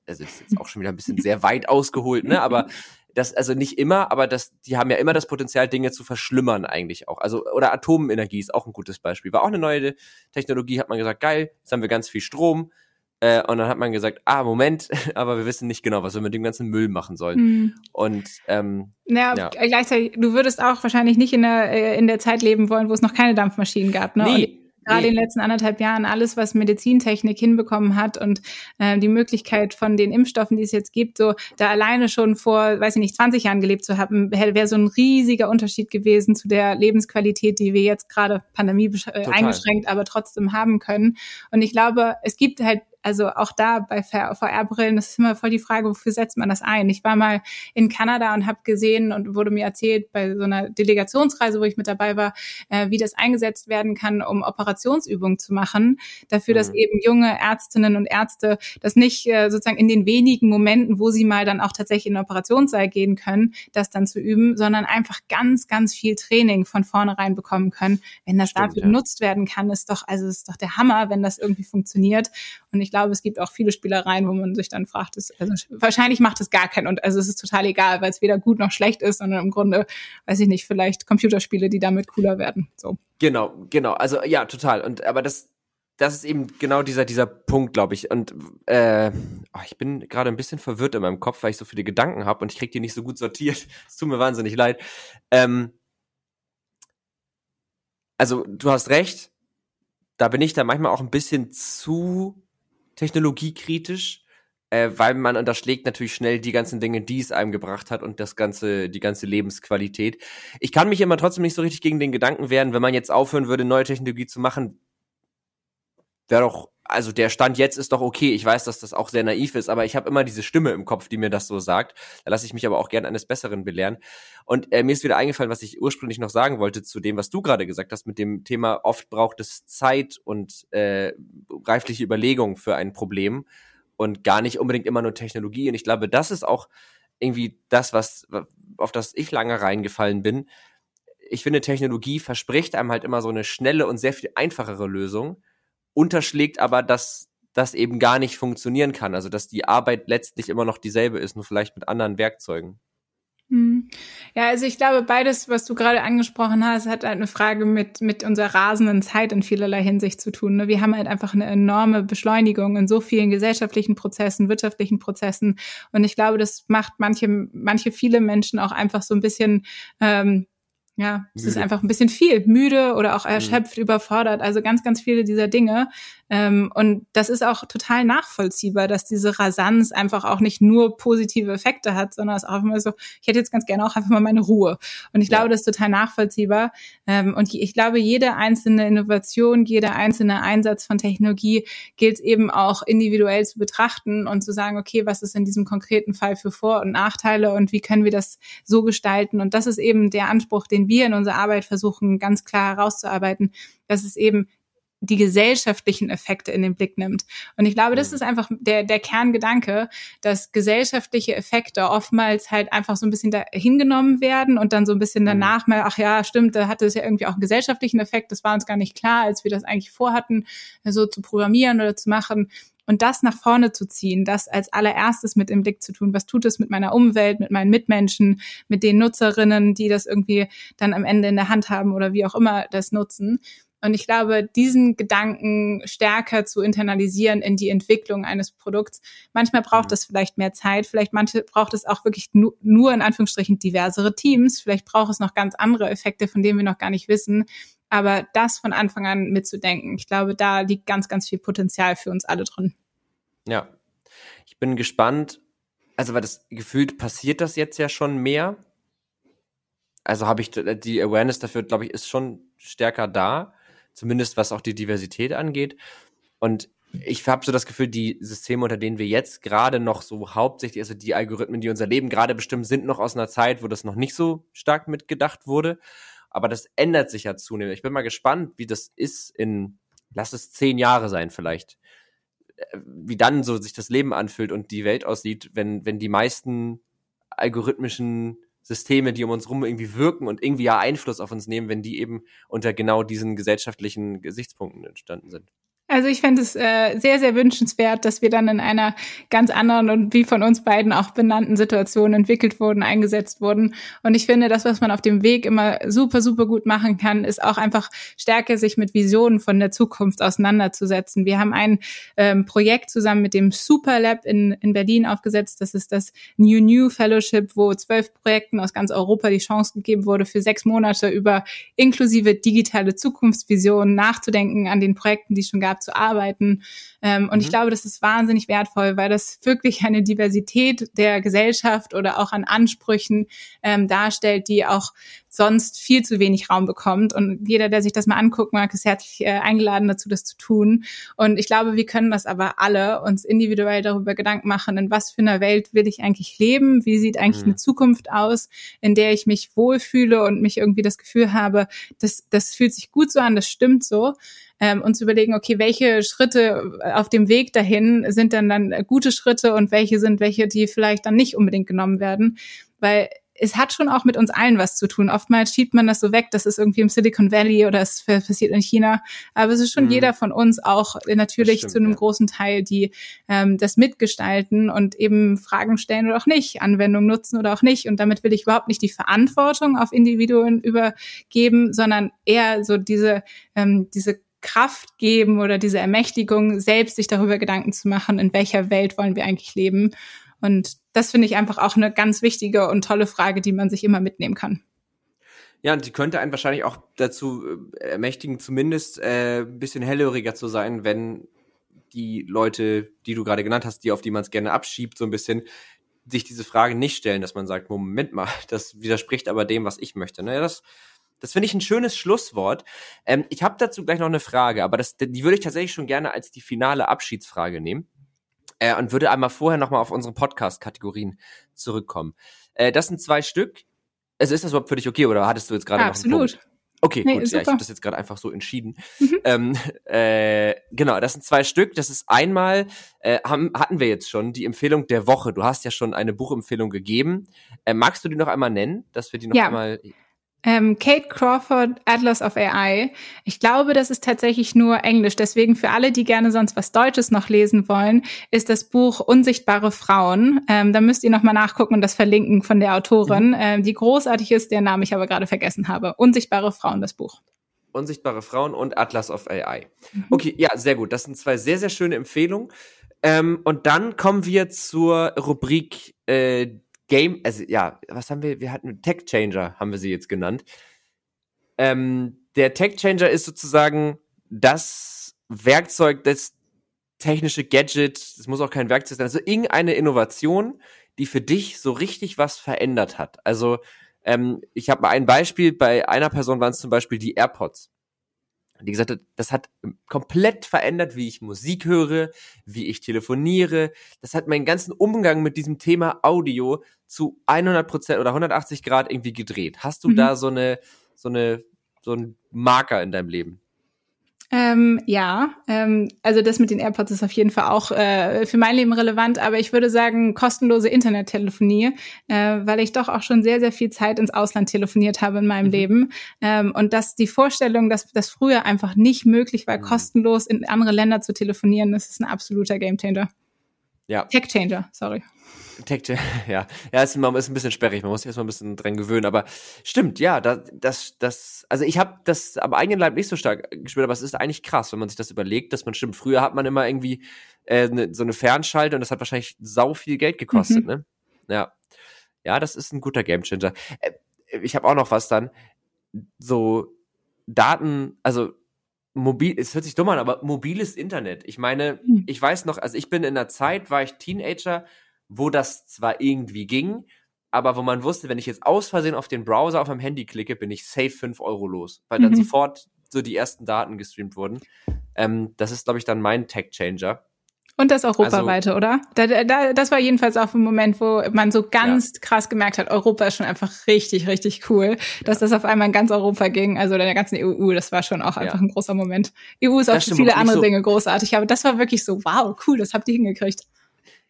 also das ist jetzt auch schon wieder ein bisschen sehr weit ausgeholt, ne? Aber das, also nicht immer, aber das, die haben ja immer das Potenzial, Dinge zu verschlimmern eigentlich auch. Also, oder Atomenergie ist auch ein gutes Beispiel. War auch eine neue Technologie, hat man gesagt, geil, jetzt haben wir ganz viel Strom. Äh, und dann hat man gesagt, ah, Moment, aber wir wissen nicht genau, was wir mit dem ganzen Müll machen sollen. Mhm. Und ähm, naja, ja. gleichzeitig, du würdest auch wahrscheinlich nicht in der, äh, in der Zeit leben wollen, wo es noch keine Dampfmaschinen gab, ne? Nee. Und gerade in den letzten anderthalb Jahren alles, was Medizintechnik hinbekommen hat und äh, die Möglichkeit von den Impfstoffen, die es jetzt gibt, so da alleine schon vor, weiß ich nicht, 20 Jahren gelebt zu haben, wäre so ein riesiger Unterschied gewesen zu der Lebensqualität, die wir jetzt gerade Pandemie äh, eingeschränkt, aber trotzdem haben können. Und ich glaube, es gibt halt also auch da bei VR-Brillen, das ist immer voll die Frage, wofür setzt man das ein? Ich war mal in Kanada und habe gesehen und wurde mir erzählt bei so einer Delegationsreise, wo ich mit dabei war, äh, wie das eingesetzt werden kann, um Operationsübungen zu machen. Dafür, mhm. dass eben junge Ärztinnen und Ärzte das nicht äh, sozusagen in den wenigen Momenten, wo sie mal dann auch tatsächlich in den Operationssaal gehen können, das dann zu üben, sondern einfach ganz, ganz viel Training von vornherein bekommen können. Wenn das Stimmt, dafür ja. genutzt werden kann, ist doch, also ist doch der Hammer, wenn das irgendwie funktioniert. Und ich ich glaube, es gibt auch viele Spielereien, wo man sich dann fragt, es, also wahrscheinlich macht es gar keinen und also es ist total egal, weil es weder gut noch schlecht ist, sondern im Grunde, weiß ich nicht, vielleicht Computerspiele, die damit cooler werden. So. Genau, genau. Also ja, total. Und aber das, das ist eben genau dieser, dieser Punkt, glaube ich. Und äh, oh, ich bin gerade ein bisschen verwirrt in meinem Kopf, weil ich so viele Gedanken habe und ich kriege die nicht so gut sortiert. Es tut mir wahnsinnig leid. Ähm, also, du hast recht. Da bin ich da manchmal auch ein bisschen zu technologiekritisch, äh, weil man unterschlägt natürlich schnell die ganzen Dinge, die es einem gebracht hat und das ganze, die ganze Lebensqualität. Ich kann mich immer trotzdem nicht so richtig gegen den Gedanken wehren, wenn man jetzt aufhören würde, neue Technologie zu machen, wäre doch also der Stand jetzt ist doch okay. Ich weiß, dass das auch sehr naiv ist, aber ich habe immer diese Stimme im Kopf, die mir das so sagt. Da lasse ich mich aber auch gern eines Besseren belehren. Und äh, mir ist wieder eingefallen, was ich ursprünglich noch sagen wollte zu dem, was du gerade gesagt hast, mit dem Thema, oft braucht es Zeit und äh, reifliche Überlegung für ein Problem und gar nicht unbedingt immer nur Technologie. Und ich glaube, das ist auch irgendwie das, was auf das ich lange reingefallen bin. Ich finde, Technologie verspricht einem halt immer so eine schnelle und sehr viel einfachere Lösung unterschlägt aber, dass das eben gar nicht funktionieren kann. Also dass die Arbeit letztlich immer noch dieselbe ist, nur vielleicht mit anderen Werkzeugen. Hm. Ja, also ich glaube, beides, was du gerade angesprochen hast, hat halt eine Frage mit, mit unserer rasenden Zeit in vielerlei Hinsicht zu tun. Ne? Wir haben halt einfach eine enorme Beschleunigung in so vielen gesellschaftlichen Prozessen, wirtschaftlichen Prozessen. Und ich glaube, das macht manche, manche viele Menschen auch einfach so ein bisschen ähm, ja, es ist einfach ein bisschen viel, müde oder auch mhm. erschöpft, mhm. überfordert. Also ganz, ganz viele dieser Dinge. Ähm, und das ist auch total nachvollziehbar, dass diese Rasanz einfach auch nicht nur positive Effekte hat, sondern es auch immer so, ich hätte jetzt ganz gerne auch einfach mal meine Ruhe. Und ich glaube, das ist total nachvollziehbar. Ähm, und ich glaube, jede einzelne Innovation, jeder einzelne Einsatz von Technologie gilt eben auch individuell zu betrachten und zu sagen, okay, was ist in diesem konkreten Fall für Vor- und Nachteile und wie können wir das so gestalten? Und das ist eben der Anspruch, den wir in unserer Arbeit versuchen, ganz klar herauszuarbeiten, dass es eben die gesellschaftlichen Effekte in den Blick nimmt. Und ich glaube, das mhm. ist einfach der, der Kerngedanke, dass gesellschaftliche Effekte oftmals halt einfach so ein bisschen da hingenommen werden und dann so ein bisschen mhm. danach mal, ach ja, stimmt, da hatte es ja irgendwie auch einen gesellschaftlichen Effekt. Das war uns gar nicht klar, als wir das eigentlich vorhatten, so zu programmieren oder zu machen. Und das nach vorne zu ziehen, das als allererstes mit im Blick zu tun. Was tut es mit meiner Umwelt, mit meinen Mitmenschen, mit den Nutzerinnen, die das irgendwie dann am Ende in der Hand haben oder wie auch immer das nutzen. Und ich glaube, diesen Gedanken stärker zu internalisieren in die Entwicklung eines Produkts. Manchmal braucht mhm. es vielleicht mehr Zeit, vielleicht manche braucht es auch wirklich nur, nur in Anführungsstrichen diversere Teams, vielleicht braucht es noch ganz andere Effekte, von denen wir noch gar nicht wissen. Aber das von Anfang an mitzudenken, ich glaube, da liegt ganz, ganz viel Potenzial für uns alle drin. Ja, ich bin gespannt. Also, weil das gefühlt passiert das jetzt ja schon mehr. Also habe ich die Awareness dafür, glaube ich, ist schon stärker da zumindest was auch die Diversität angeht. Und ich habe so das Gefühl, die Systeme, unter denen wir jetzt gerade noch so hauptsächlich, also die Algorithmen, die unser Leben gerade bestimmen, sind noch aus einer Zeit, wo das noch nicht so stark mitgedacht wurde. Aber das ändert sich ja zunehmend. Ich bin mal gespannt, wie das ist in, lass es zehn Jahre sein vielleicht, äh, wie dann so sich das Leben anfühlt und die Welt aussieht, wenn, wenn die meisten algorithmischen Systeme, die um uns rum irgendwie wirken und irgendwie ja Einfluss auf uns nehmen, wenn die eben unter genau diesen gesellschaftlichen Gesichtspunkten entstanden sind. Also ich fände es äh, sehr, sehr wünschenswert, dass wir dann in einer ganz anderen und wie von uns beiden auch benannten Situation entwickelt wurden, eingesetzt wurden. Und ich finde, das, was man auf dem Weg immer super, super gut machen kann, ist auch einfach stärker sich mit Visionen von der Zukunft auseinanderzusetzen. Wir haben ein ähm, Projekt zusammen mit dem Superlab in, in Berlin aufgesetzt. Das ist das New New Fellowship, wo zwölf Projekten aus ganz Europa die Chance gegeben wurde, für sechs Monate über inklusive digitale Zukunftsvisionen nachzudenken an den Projekten, die es schon gab zu arbeiten. Ähm, und mhm. ich glaube, das ist wahnsinnig wertvoll, weil das wirklich eine Diversität der Gesellschaft oder auch an Ansprüchen ähm, darstellt, die auch sonst viel zu wenig Raum bekommt. Und jeder, der sich das mal angucken mag, ist herzlich äh, eingeladen dazu, das zu tun. Und ich glaube, wir können das aber alle uns individuell darüber Gedanken machen, in was für einer Welt will ich eigentlich leben? Wie sieht eigentlich mhm. eine Zukunft aus, in der ich mich wohlfühle und mich irgendwie das Gefühl habe, das, das fühlt sich gut so an, das stimmt so ähm, und zu überlegen, okay, welche Schritte auf dem Weg dahin sind dann dann gute Schritte und welche sind welche, die vielleicht dann nicht unbedingt genommen werden, weil es hat schon auch mit uns allen was zu tun. Oftmals schiebt man das so weg, das ist irgendwie im Silicon Valley oder es passiert in China. Aber es ist schon mhm. jeder von uns auch natürlich stimmt, zu einem ja. großen Teil, die ähm, das mitgestalten und eben Fragen stellen oder auch nicht, Anwendungen nutzen oder auch nicht. Und damit will ich überhaupt nicht die Verantwortung auf Individuen übergeben, sondern eher so diese, ähm, diese Kraft geben oder diese Ermächtigung, selbst sich darüber Gedanken zu machen, in welcher Welt wollen wir eigentlich leben. Und das finde ich einfach auch eine ganz wichtige und tolle Frage, die man sich immer mitnehmen kann. Ja, und die könnte einen wahrscheinlich auch dazu äh, ermächtigen, zumindest äh, ein bisschen hellhöriger zu sein, wenn die Leute, die du gerade genannt hast, die auf die man es gerne abschiebt, so ein bisschen sich diese Frage nicht stellen, dass man sagt, Moment mal, das widerspricht aber dem, was ich möchte. Ne? Das das finde ich ein schönes Schlusswort. Ähm, ich habe dazu gleich noch eine Frage, aber das, die würde ich tatsächlich schon gerne als die finale Abschiedsfrage nehmen. Äh, und würde einmal vorher nochmal auf unsere Podcast-Kategorien zurückkommen. Äh, das sind zwei Stück. Also ist das überhaupt für dich okay oder hattest du jetzt gerade ja, noch einen Absolut. Punkt? Okay, nee, gut, ja, ich habe das jetzt gerade einfach so entschieden. Mhm. Ähm, äh, genau, das sind zwei Stück. Das ist einmal, äh, haben, hatten wir jetzt schon, die Empfehlung der Woche. Du hast ja schon eine Buchempfehlung gegeben. Äh, magst du die noch einmal nennen, dass wir die noch ja. einmal ähm, Kate Crawford, Atlas of AI. Ich glaube, das ist tatsächlich nur Englisch. Deswegen für alle, die gerne sonst was Deutsches noch lesen wollen, ist das Buch Unsichtbare Frauen. Ähm, da müsst ihr nochmal nachgucken und das verlinken von der Autorin, mhm. ähm, die großartig ist, deren Namen ich aber gerade vergessen habe. Unsichtbare Frauen, das Buch. Unsichtbare Frauen und Atlas of AI. Mhm. Okay, ja, sehr gut. Das sind zwei sehr, sehr schöne Empfehlungen. Ähm, und dann kommen wir zur Rubrik äh, Game, also ja, was haben wir? Wir hatten Tech Changer, haben wir sie jetzt genannt. ähm, der Tech Changer ist sozusagen das Werkzeug, das technische Gadget, es muss auch kein Werkzeug sein, also irgendeine Innovation, die für dich so richtig was verändert hat. Also ähm, ich habe mal ein Beispiel, bei einer Person waren es zum Beispiel die AirPods. Die gesagt hat, das hat komplett verändert, wie ich Musik höre, wie ich telefoniere. Das hat meinen ganzen Umgang mit diesem Thema Audio zu 100 Prozent oder 180 Grad irgendwie gedreht. Hast du mhm. da so eine, so eine, so ein Marker in deinem Leben? Ähm, ja, ähm, also das mit den AirPods ist auf jeden Fall auch äh, für mein Leben relevant, aber ich würde sagen kostenlose Internettelefonie, äh, weil ich doch auch schon sehr, sehr viel Zeit ins Ausland telefoniert habe in meinem mhm. Leben. Ähm, und dass die Vorstellung, dass das früher einfach nicht möglich war, mhm. kostenlos in andere Länder zu telefonieren, das ist ein absoluter Gamechanger. Ja. Tech Changer, sorry. Tech, ja, ja, ist, ist ein bisschen sperrig, man muss sich erstmal ein bisschen dran gewöhnen, aber stimmt, ja, das, das, das also ich habe das am eigenen Leib nicht so stark gespürt, aber es ist eigentlich krass, wenn man sich das überlegt, dass man stimmt, früher hat man immer irgendwie äh, ne, so eine Fernschalte und das hat wahrscheinlich sau viel Geld gekostet, mhm. ne? Ja. Ja, das ist ein guter Gamechanger. Äh, ich habe auch noch was dann, so Daten, also mobil, es hört sich dumm an, aber mobiles Internet. Ich meine, mhm. ich weiß noch, also ich bin in der Zeit, war ich Teenager, wo das zwar irgendwie ging, aber wo man wusste, wenn ich jetzt aus Versehen auf den Browser auf meinem Handy klicke, bin ich safe 5 Euro los, weil dann mhm. sofort so die ersten Daten gestreamt wurden. Ähm, das ist, glaube ich, dann mein Tech-Changer. Und das europaweite, also, oder? Da, da, das war jedenfalls auch ein Moment, wo man so ganz ja. krass gemerkt hat, Europa ist schon einfach richtig, richtig cool, dass ja. das auf einmal in ganz Europa ging, also in der ganzen EU, das war schon auch einfach ja. ein großer Moment. EU ist auch für viele andere so Dinge großartig, aber das war wirklich so, wow, cool, das habt ihr hingekriegt.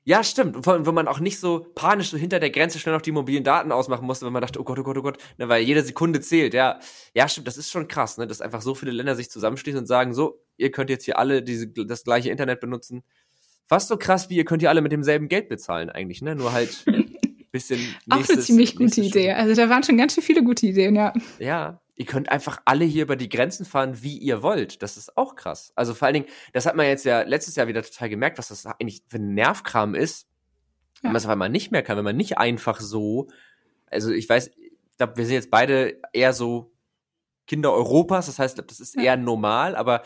Ja, stimmt. Vor allem, wo man auch nicht so panisch so hinter der Grenze schnell noch die mobilen Daten ausmachen musste, wenn man dachte, oh Gott, oh Gott, oh Gott, ne, weil jede Sekunde zählt. Ja, ja, stimmt. Das ist schon krass, ne, dass einfach so viele Länder sich zusammenschließen und sagen, so, ihr könnt jetzt hier alle diese, das gleiche Internet benutzen. Fast so krass, wie ihr könnt hier alle mit demselben Geld bezahlen eigentlich, ne? Nur halt bisschen. Nächstes, Auch eine ziemlich gute Idee. Also da waren schon ganz schön viele gute Ideen, ja. Ja, ihr könnt einfach alle hier über die Grenzen fahren, wie ihr wollt. Das ist auch krass. Also vor allen Dingen, das hat man jetzt ja letztes Jahr wieder total gemerkt, was das eigentlich für ein Nervkram ist, wenn man es auf einmal nicht mehr kann, wenn man nicht einfach so, also ich weiß, ich glaube, wir sind jetzt beide eher so Kinder Europas, das heißt, das ist eher normal, aber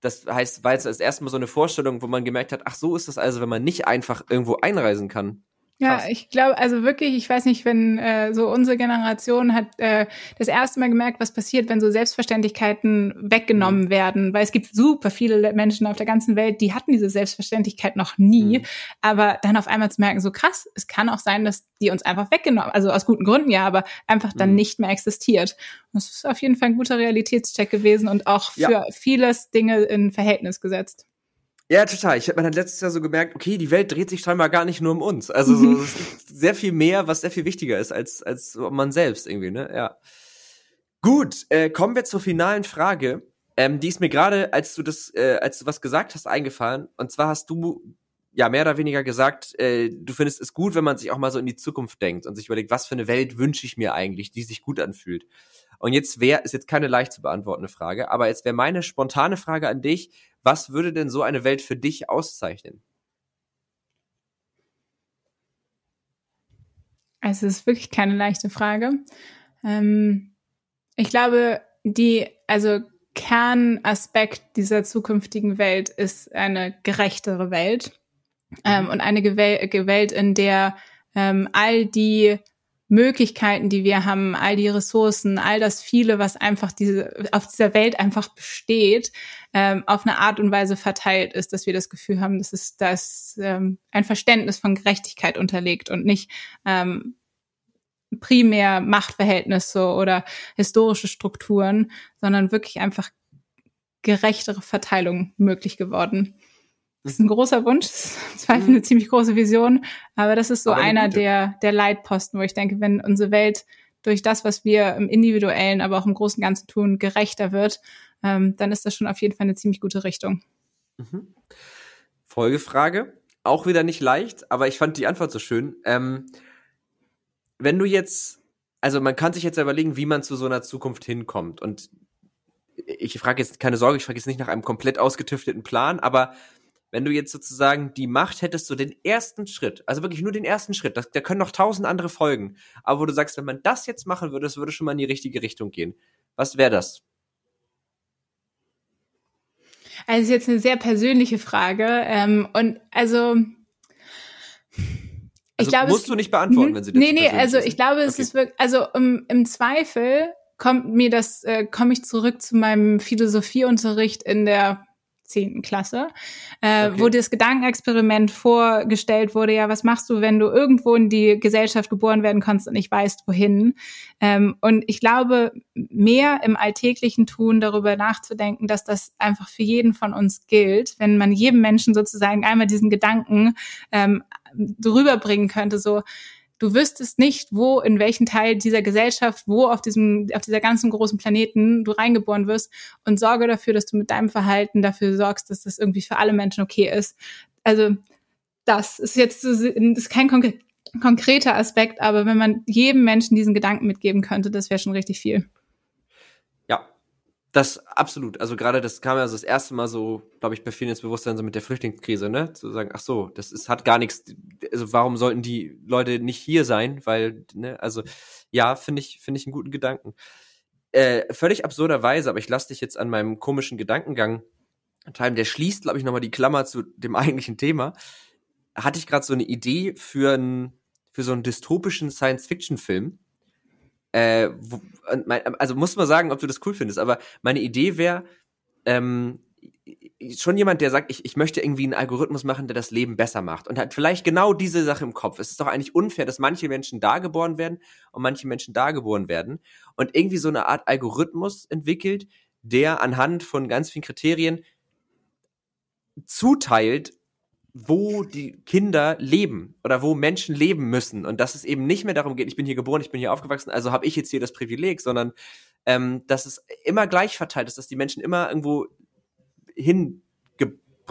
das heißt, war jetzt das erste Mal so eine Vorstellung, wo man gemerkt hat, ach so ist das also, wenn man nicht einfach irgendwo einreisen kann. Ja, ich glaube, also wirklich, ich weiß nicht, wenn äh, so unsere Generation hat äh, das erste Mal gemerkt, was passiert, wenn so Selbstverständlichkeiten weggenommen mhm. werden, weil es gibt super viele Menschen auf der ganzen Welt, die hatten diese Selbstverständlichkeit noch nie, mhm. aber dann auf einmal zu merken, so krass, es kann auch sein, dass die uns einfach weggenommen, also aus guten Gründen ja, aber einfach dann mhm. nicht mehr existiert. Und das ist auf jeden Fall ein guter Realitätscheck gewesen und auch für ja. vieles Dinge in Verhältnis gesetzt. Ja, total. Ich habe mir dann letztes Jahr so gemerkt, okay, die Welt dreht sich scheinbar gar nicht nur um uns. Also so, es gibt sehr viel mehr, was sehr viel wichtiger ist als als man selbst irgendwie, ne? Ja. Gut, äh, kommen wir zur finalen Frage. Ähm, die ist mir gerade, als du das, äh, als du was gesagt hast, eingefallen. Und zwar hast du ja mehr oder weniger gesagt, äh, du findest es gut, wenn man sich auch mal so in die Zukunft denkt und sich überlegt, was für eine Welt wünsche ich mir eigentlich, die sich gut anfühlt. Und jetzt wäre, ist jetzt keine leicht zu beantwortende Frage, aber jetzt wäre meine spontane Frage an dich, was würde denn so eine Welt für dich auszeichnen? Also es ist wirklich keine leichte Frage. Ähm, ich glaube, die, also Kernaspekt dieser zukünftigen Welt ist eine gerechtere Welt ähm, und eine Welt, in der ähm, all die Möglichkeiten, die wir haben, all die Ressourcen, all das viele, was einfach diese, auf dieser Welt einfach besteht, ähm, auf eine Art und Weise verteilt ist, dass wir das Gefühl haben, dass es das ähm, ein Verständnis von Gerechtigkeit unterlegt und nicht ähm, primär Machtverhältnisse oder historische Strukturen, sondern wirklich einfach gerechtere Verteilung möglich geworden. Das ist ein großer Wunsch, zweifel eine ziemlich große Vision, aber das ist so aber einer der, der Leitposten, wo ich denke, wenn unsere Welt durch das, was wir im Individuellen, aber auch im Großen und Ganzen tun, gerechter wird, ähm, dann ist das schon auf jeden Fall eine ziemlich gute Richtung. Mhm. Folgefrage, auch wieder nicht leicht, aber ich fand die Antwort so schön. Ähm, wenn du jetzt, also man kann sich jetzt überlegen, wie man zu so einer Zukunft hinkommt und ich frage jetzt, keine Sorge, ich frage jetzt nicht nach einem komplett ausgetüfteten Plan, aber wenn du jetzt sozusagen die Macht hättest, so den ersten Schritt, also wirklich nur den ersten Schritt, das, da können noch tausend andere folgen, aber wo du sagst, wenn man das jetzt machen würde, das würde schon mal in die richtige Richtung gehen. Was wäre das? Also ist jetzt eine sehr persönliche Frage. Ähm, und also ich also glaube, musst es, du nicht beantworten, wenn sie das Nee, nee, also ich glaube, es okay. ist wirklich, also um, im Zweifel kommt mir das, äh, komme ich zurück zu meinem Philosophieunterricht in der zehnten Klasse, äh, okay. wo das Gedankenexperiment vorgestellt wurde, ja, was machst du, wenn du irgendwo in die Gesellschaft geboren werden kannst und nicht weißt, wohin? Ähm, und ich glaube, mehr im alltäglichen Tun darüber nachzudenken, dass das einfach für jeden von uns gilt, wenn man jedem Menschen sozusagen einmal diesen Gedanken ähm, drüber bringen könnte, so, du wüsstest nicht, wo, in welchen Teil dieser Gesellschaft, wo auf diesem, auf dieser ganzen großen Planeten du reingeboren wirst und sorge dafür, dass du mit deinem Verhalten dafür sorgst, dass das irgendwie für alle Menschen okay ist. Also, das ist jetzt, das ist kein konkre konkreter Aspekt, aber wenn man jedem Menschen diesen Gedanken mitgeben könnte, das wäre schon richtig viel. Das absolut. Also gerade das kam ja so das erste Mal so, glaube ich, bei vielen ins Bewusstsein so mit der Flüchtlingskrise, ne? Zu sagen, ach so, das ist, hat gar nichts, also warum sollten die Leute nicht hier sein? Weil, ne, also ja, finde ich, finde ich einen guten Gedanken. Äh, völlig absurderweise, aber ich lasse dich jetzt an meinem komischen Gedankengang treiben, der schließt, glaube ich, nochmal die Klammer zu dem eigentlichen Thema. Hatte ich gerade so eine Idee für, ein, für so einen dystopischen Science-Fiction-Film äh, wo, also muss man sagen, ob du das cool findest, aber meine Idee wäre, ähm, schon jemand, der sagt, ich, ich möchte irgendwie einen Algorithmus machen, der das Leben besser macht und hat vielleicht genau diese Sache im Kopf. Es ist doch eigentlich unfair, dass manche Menschen da geboren werden und manche Menschen da geboren werden und irgendwie so eine Art Algorithmus entwickelt, der anhand von ganz vielen Kriterien zuteilt, wo die Kinder leben oder wo Menschen leben müssen. Und dass es eben nicht mehr darum geht, ich bin hier geboren, ich bin hier aufgewachsen, also habe ich jetzt hier das Privileg, sondern ähm, dass es immer gleich verteilt ist, dass die Menschen immer irgendwo hin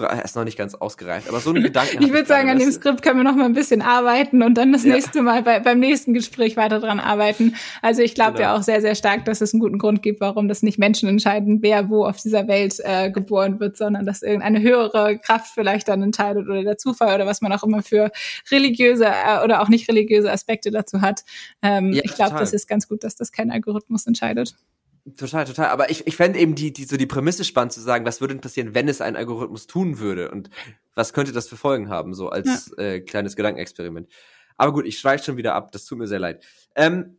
ist noch nicht ganz ausgereift, aber so ein Gedanken. ich würde sagen, an dem Skript können wir noch mal ein bisschen arbeiten und dann das ja. nächste Mal bei, beim nächsten Gespräch weiter dran arbeiten. Also ich glaube genau. ja auch sehr, sehr stark, dass es einen guten Grund gibt, warum das nicht Menschen entscheiden, wer wo auf dieser Welt äh, geboren wird, sondern dass irgendeine höhere Kraft vielleicht dann entscheidet oder der Zufall oder was man auch immer für religiöse äh, oder auch nicht religiöse Aspekte dazu hat. Ähm, ja, ich glaube, das ist ganz gut, dass das kein Algorithmus entscheidet. Total, total. Aber ich, ich fände eben die, die, so die Prämisse spannend zu sagen, was würde denn passieren, wenn es ein Algorithmus tun würde? Und was könnte das für Folgen haben, so als ja. äh, kleines Gedankenexperiment. Aber gut, ich schweife schon wieder ab, das tut mir sehr leid. Ähm,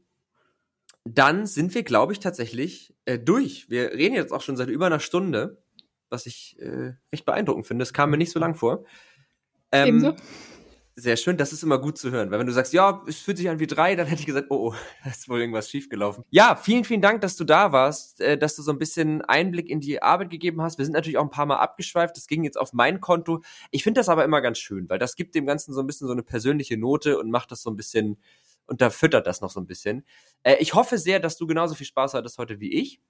dann sind wir, glaube ich, tatsächlich äh, durch. Wir reden jetzt auch schon seit über einer Stunde, was ich äh, recht beeindruckend finde. Es kam mir nicht so lang vor. Ähm, Ebenso. Sehr schön, das ist immer gut zu hören, weil wenn du sagst, ja, es fühlt sich an wie drei, dann hätte ich gesagt, oh, oh, da ist wohl irgendwas schiefgelaufen. Ja, vielen, vielen Dank, dass du da warst, äh, dass du so ein bisschen Einblick in die Arbeit gegeben hast. Wir sind natürlich auch ein paar Mal abgeschweift, das ging jetzt auf mein Konto. Ich finde das aber immer ganz schön, weil das gibt dem Ganzen so ein bisschen so eine persönliche Note und macht das so ein bisschen, und da füttert das noch so ein bisschen. Äh, ich hoffe sehr, dass du genauso viel Spaß hattest heute wie ich.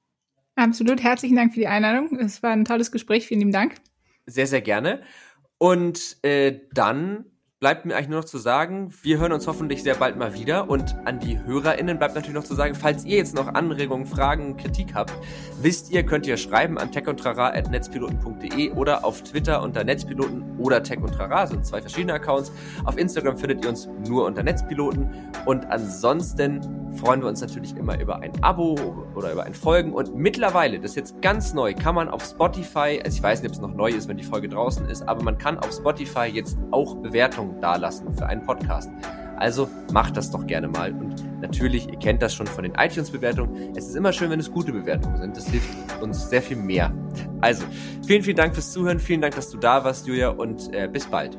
Absolut, herzlichen Dank für die Einladung. Es war ein tolles Gespräch, vielen lieben Dank. Sehr, sehr gerne. Und äh, dann bleibt mir eigentlich nur noch zu sagen, wir hören uns hoffentlich sehr bald mal wieder. Und an die HörerInnen bleibt natürlich noch zu sagen, falls ihr jetzt noch Anregungen, Fragen, Kritik habt, wisst ihr, könnt ihr schreiben an techundtrara.netzpiloten.de oder auf Twitter unter Netzpiloten oder Tech und sind zwei verschiedene Accounts. Auf Instagram findet ihr uns nur unter Netzpiloten. Und ansonsten freuen wir uns natürlich immer über ein Abo oder über ein Folgen. Und mittlerweile, das ist jetzt ganz neu, kann man auf Spotify, also ich weiß nicht, ob es noch neu ist, wenn die Folge draußen ist, aber man kann auf Spotify jetzt auch Bewertungen Bewertung dalassen für einen Podcast. Also macht das doch gerne mal. Und natürlich, ihr kennt das schon von den iTunes-Bewertungen. Es ist immer schön, wenn es gute Bewertungen sind. Das hilft uns sehr viel mehr. Also, vielen, vielen Dank fürs Zuhören. Vielen Dank, dass du da warst, Julia. Und äh, bis bald.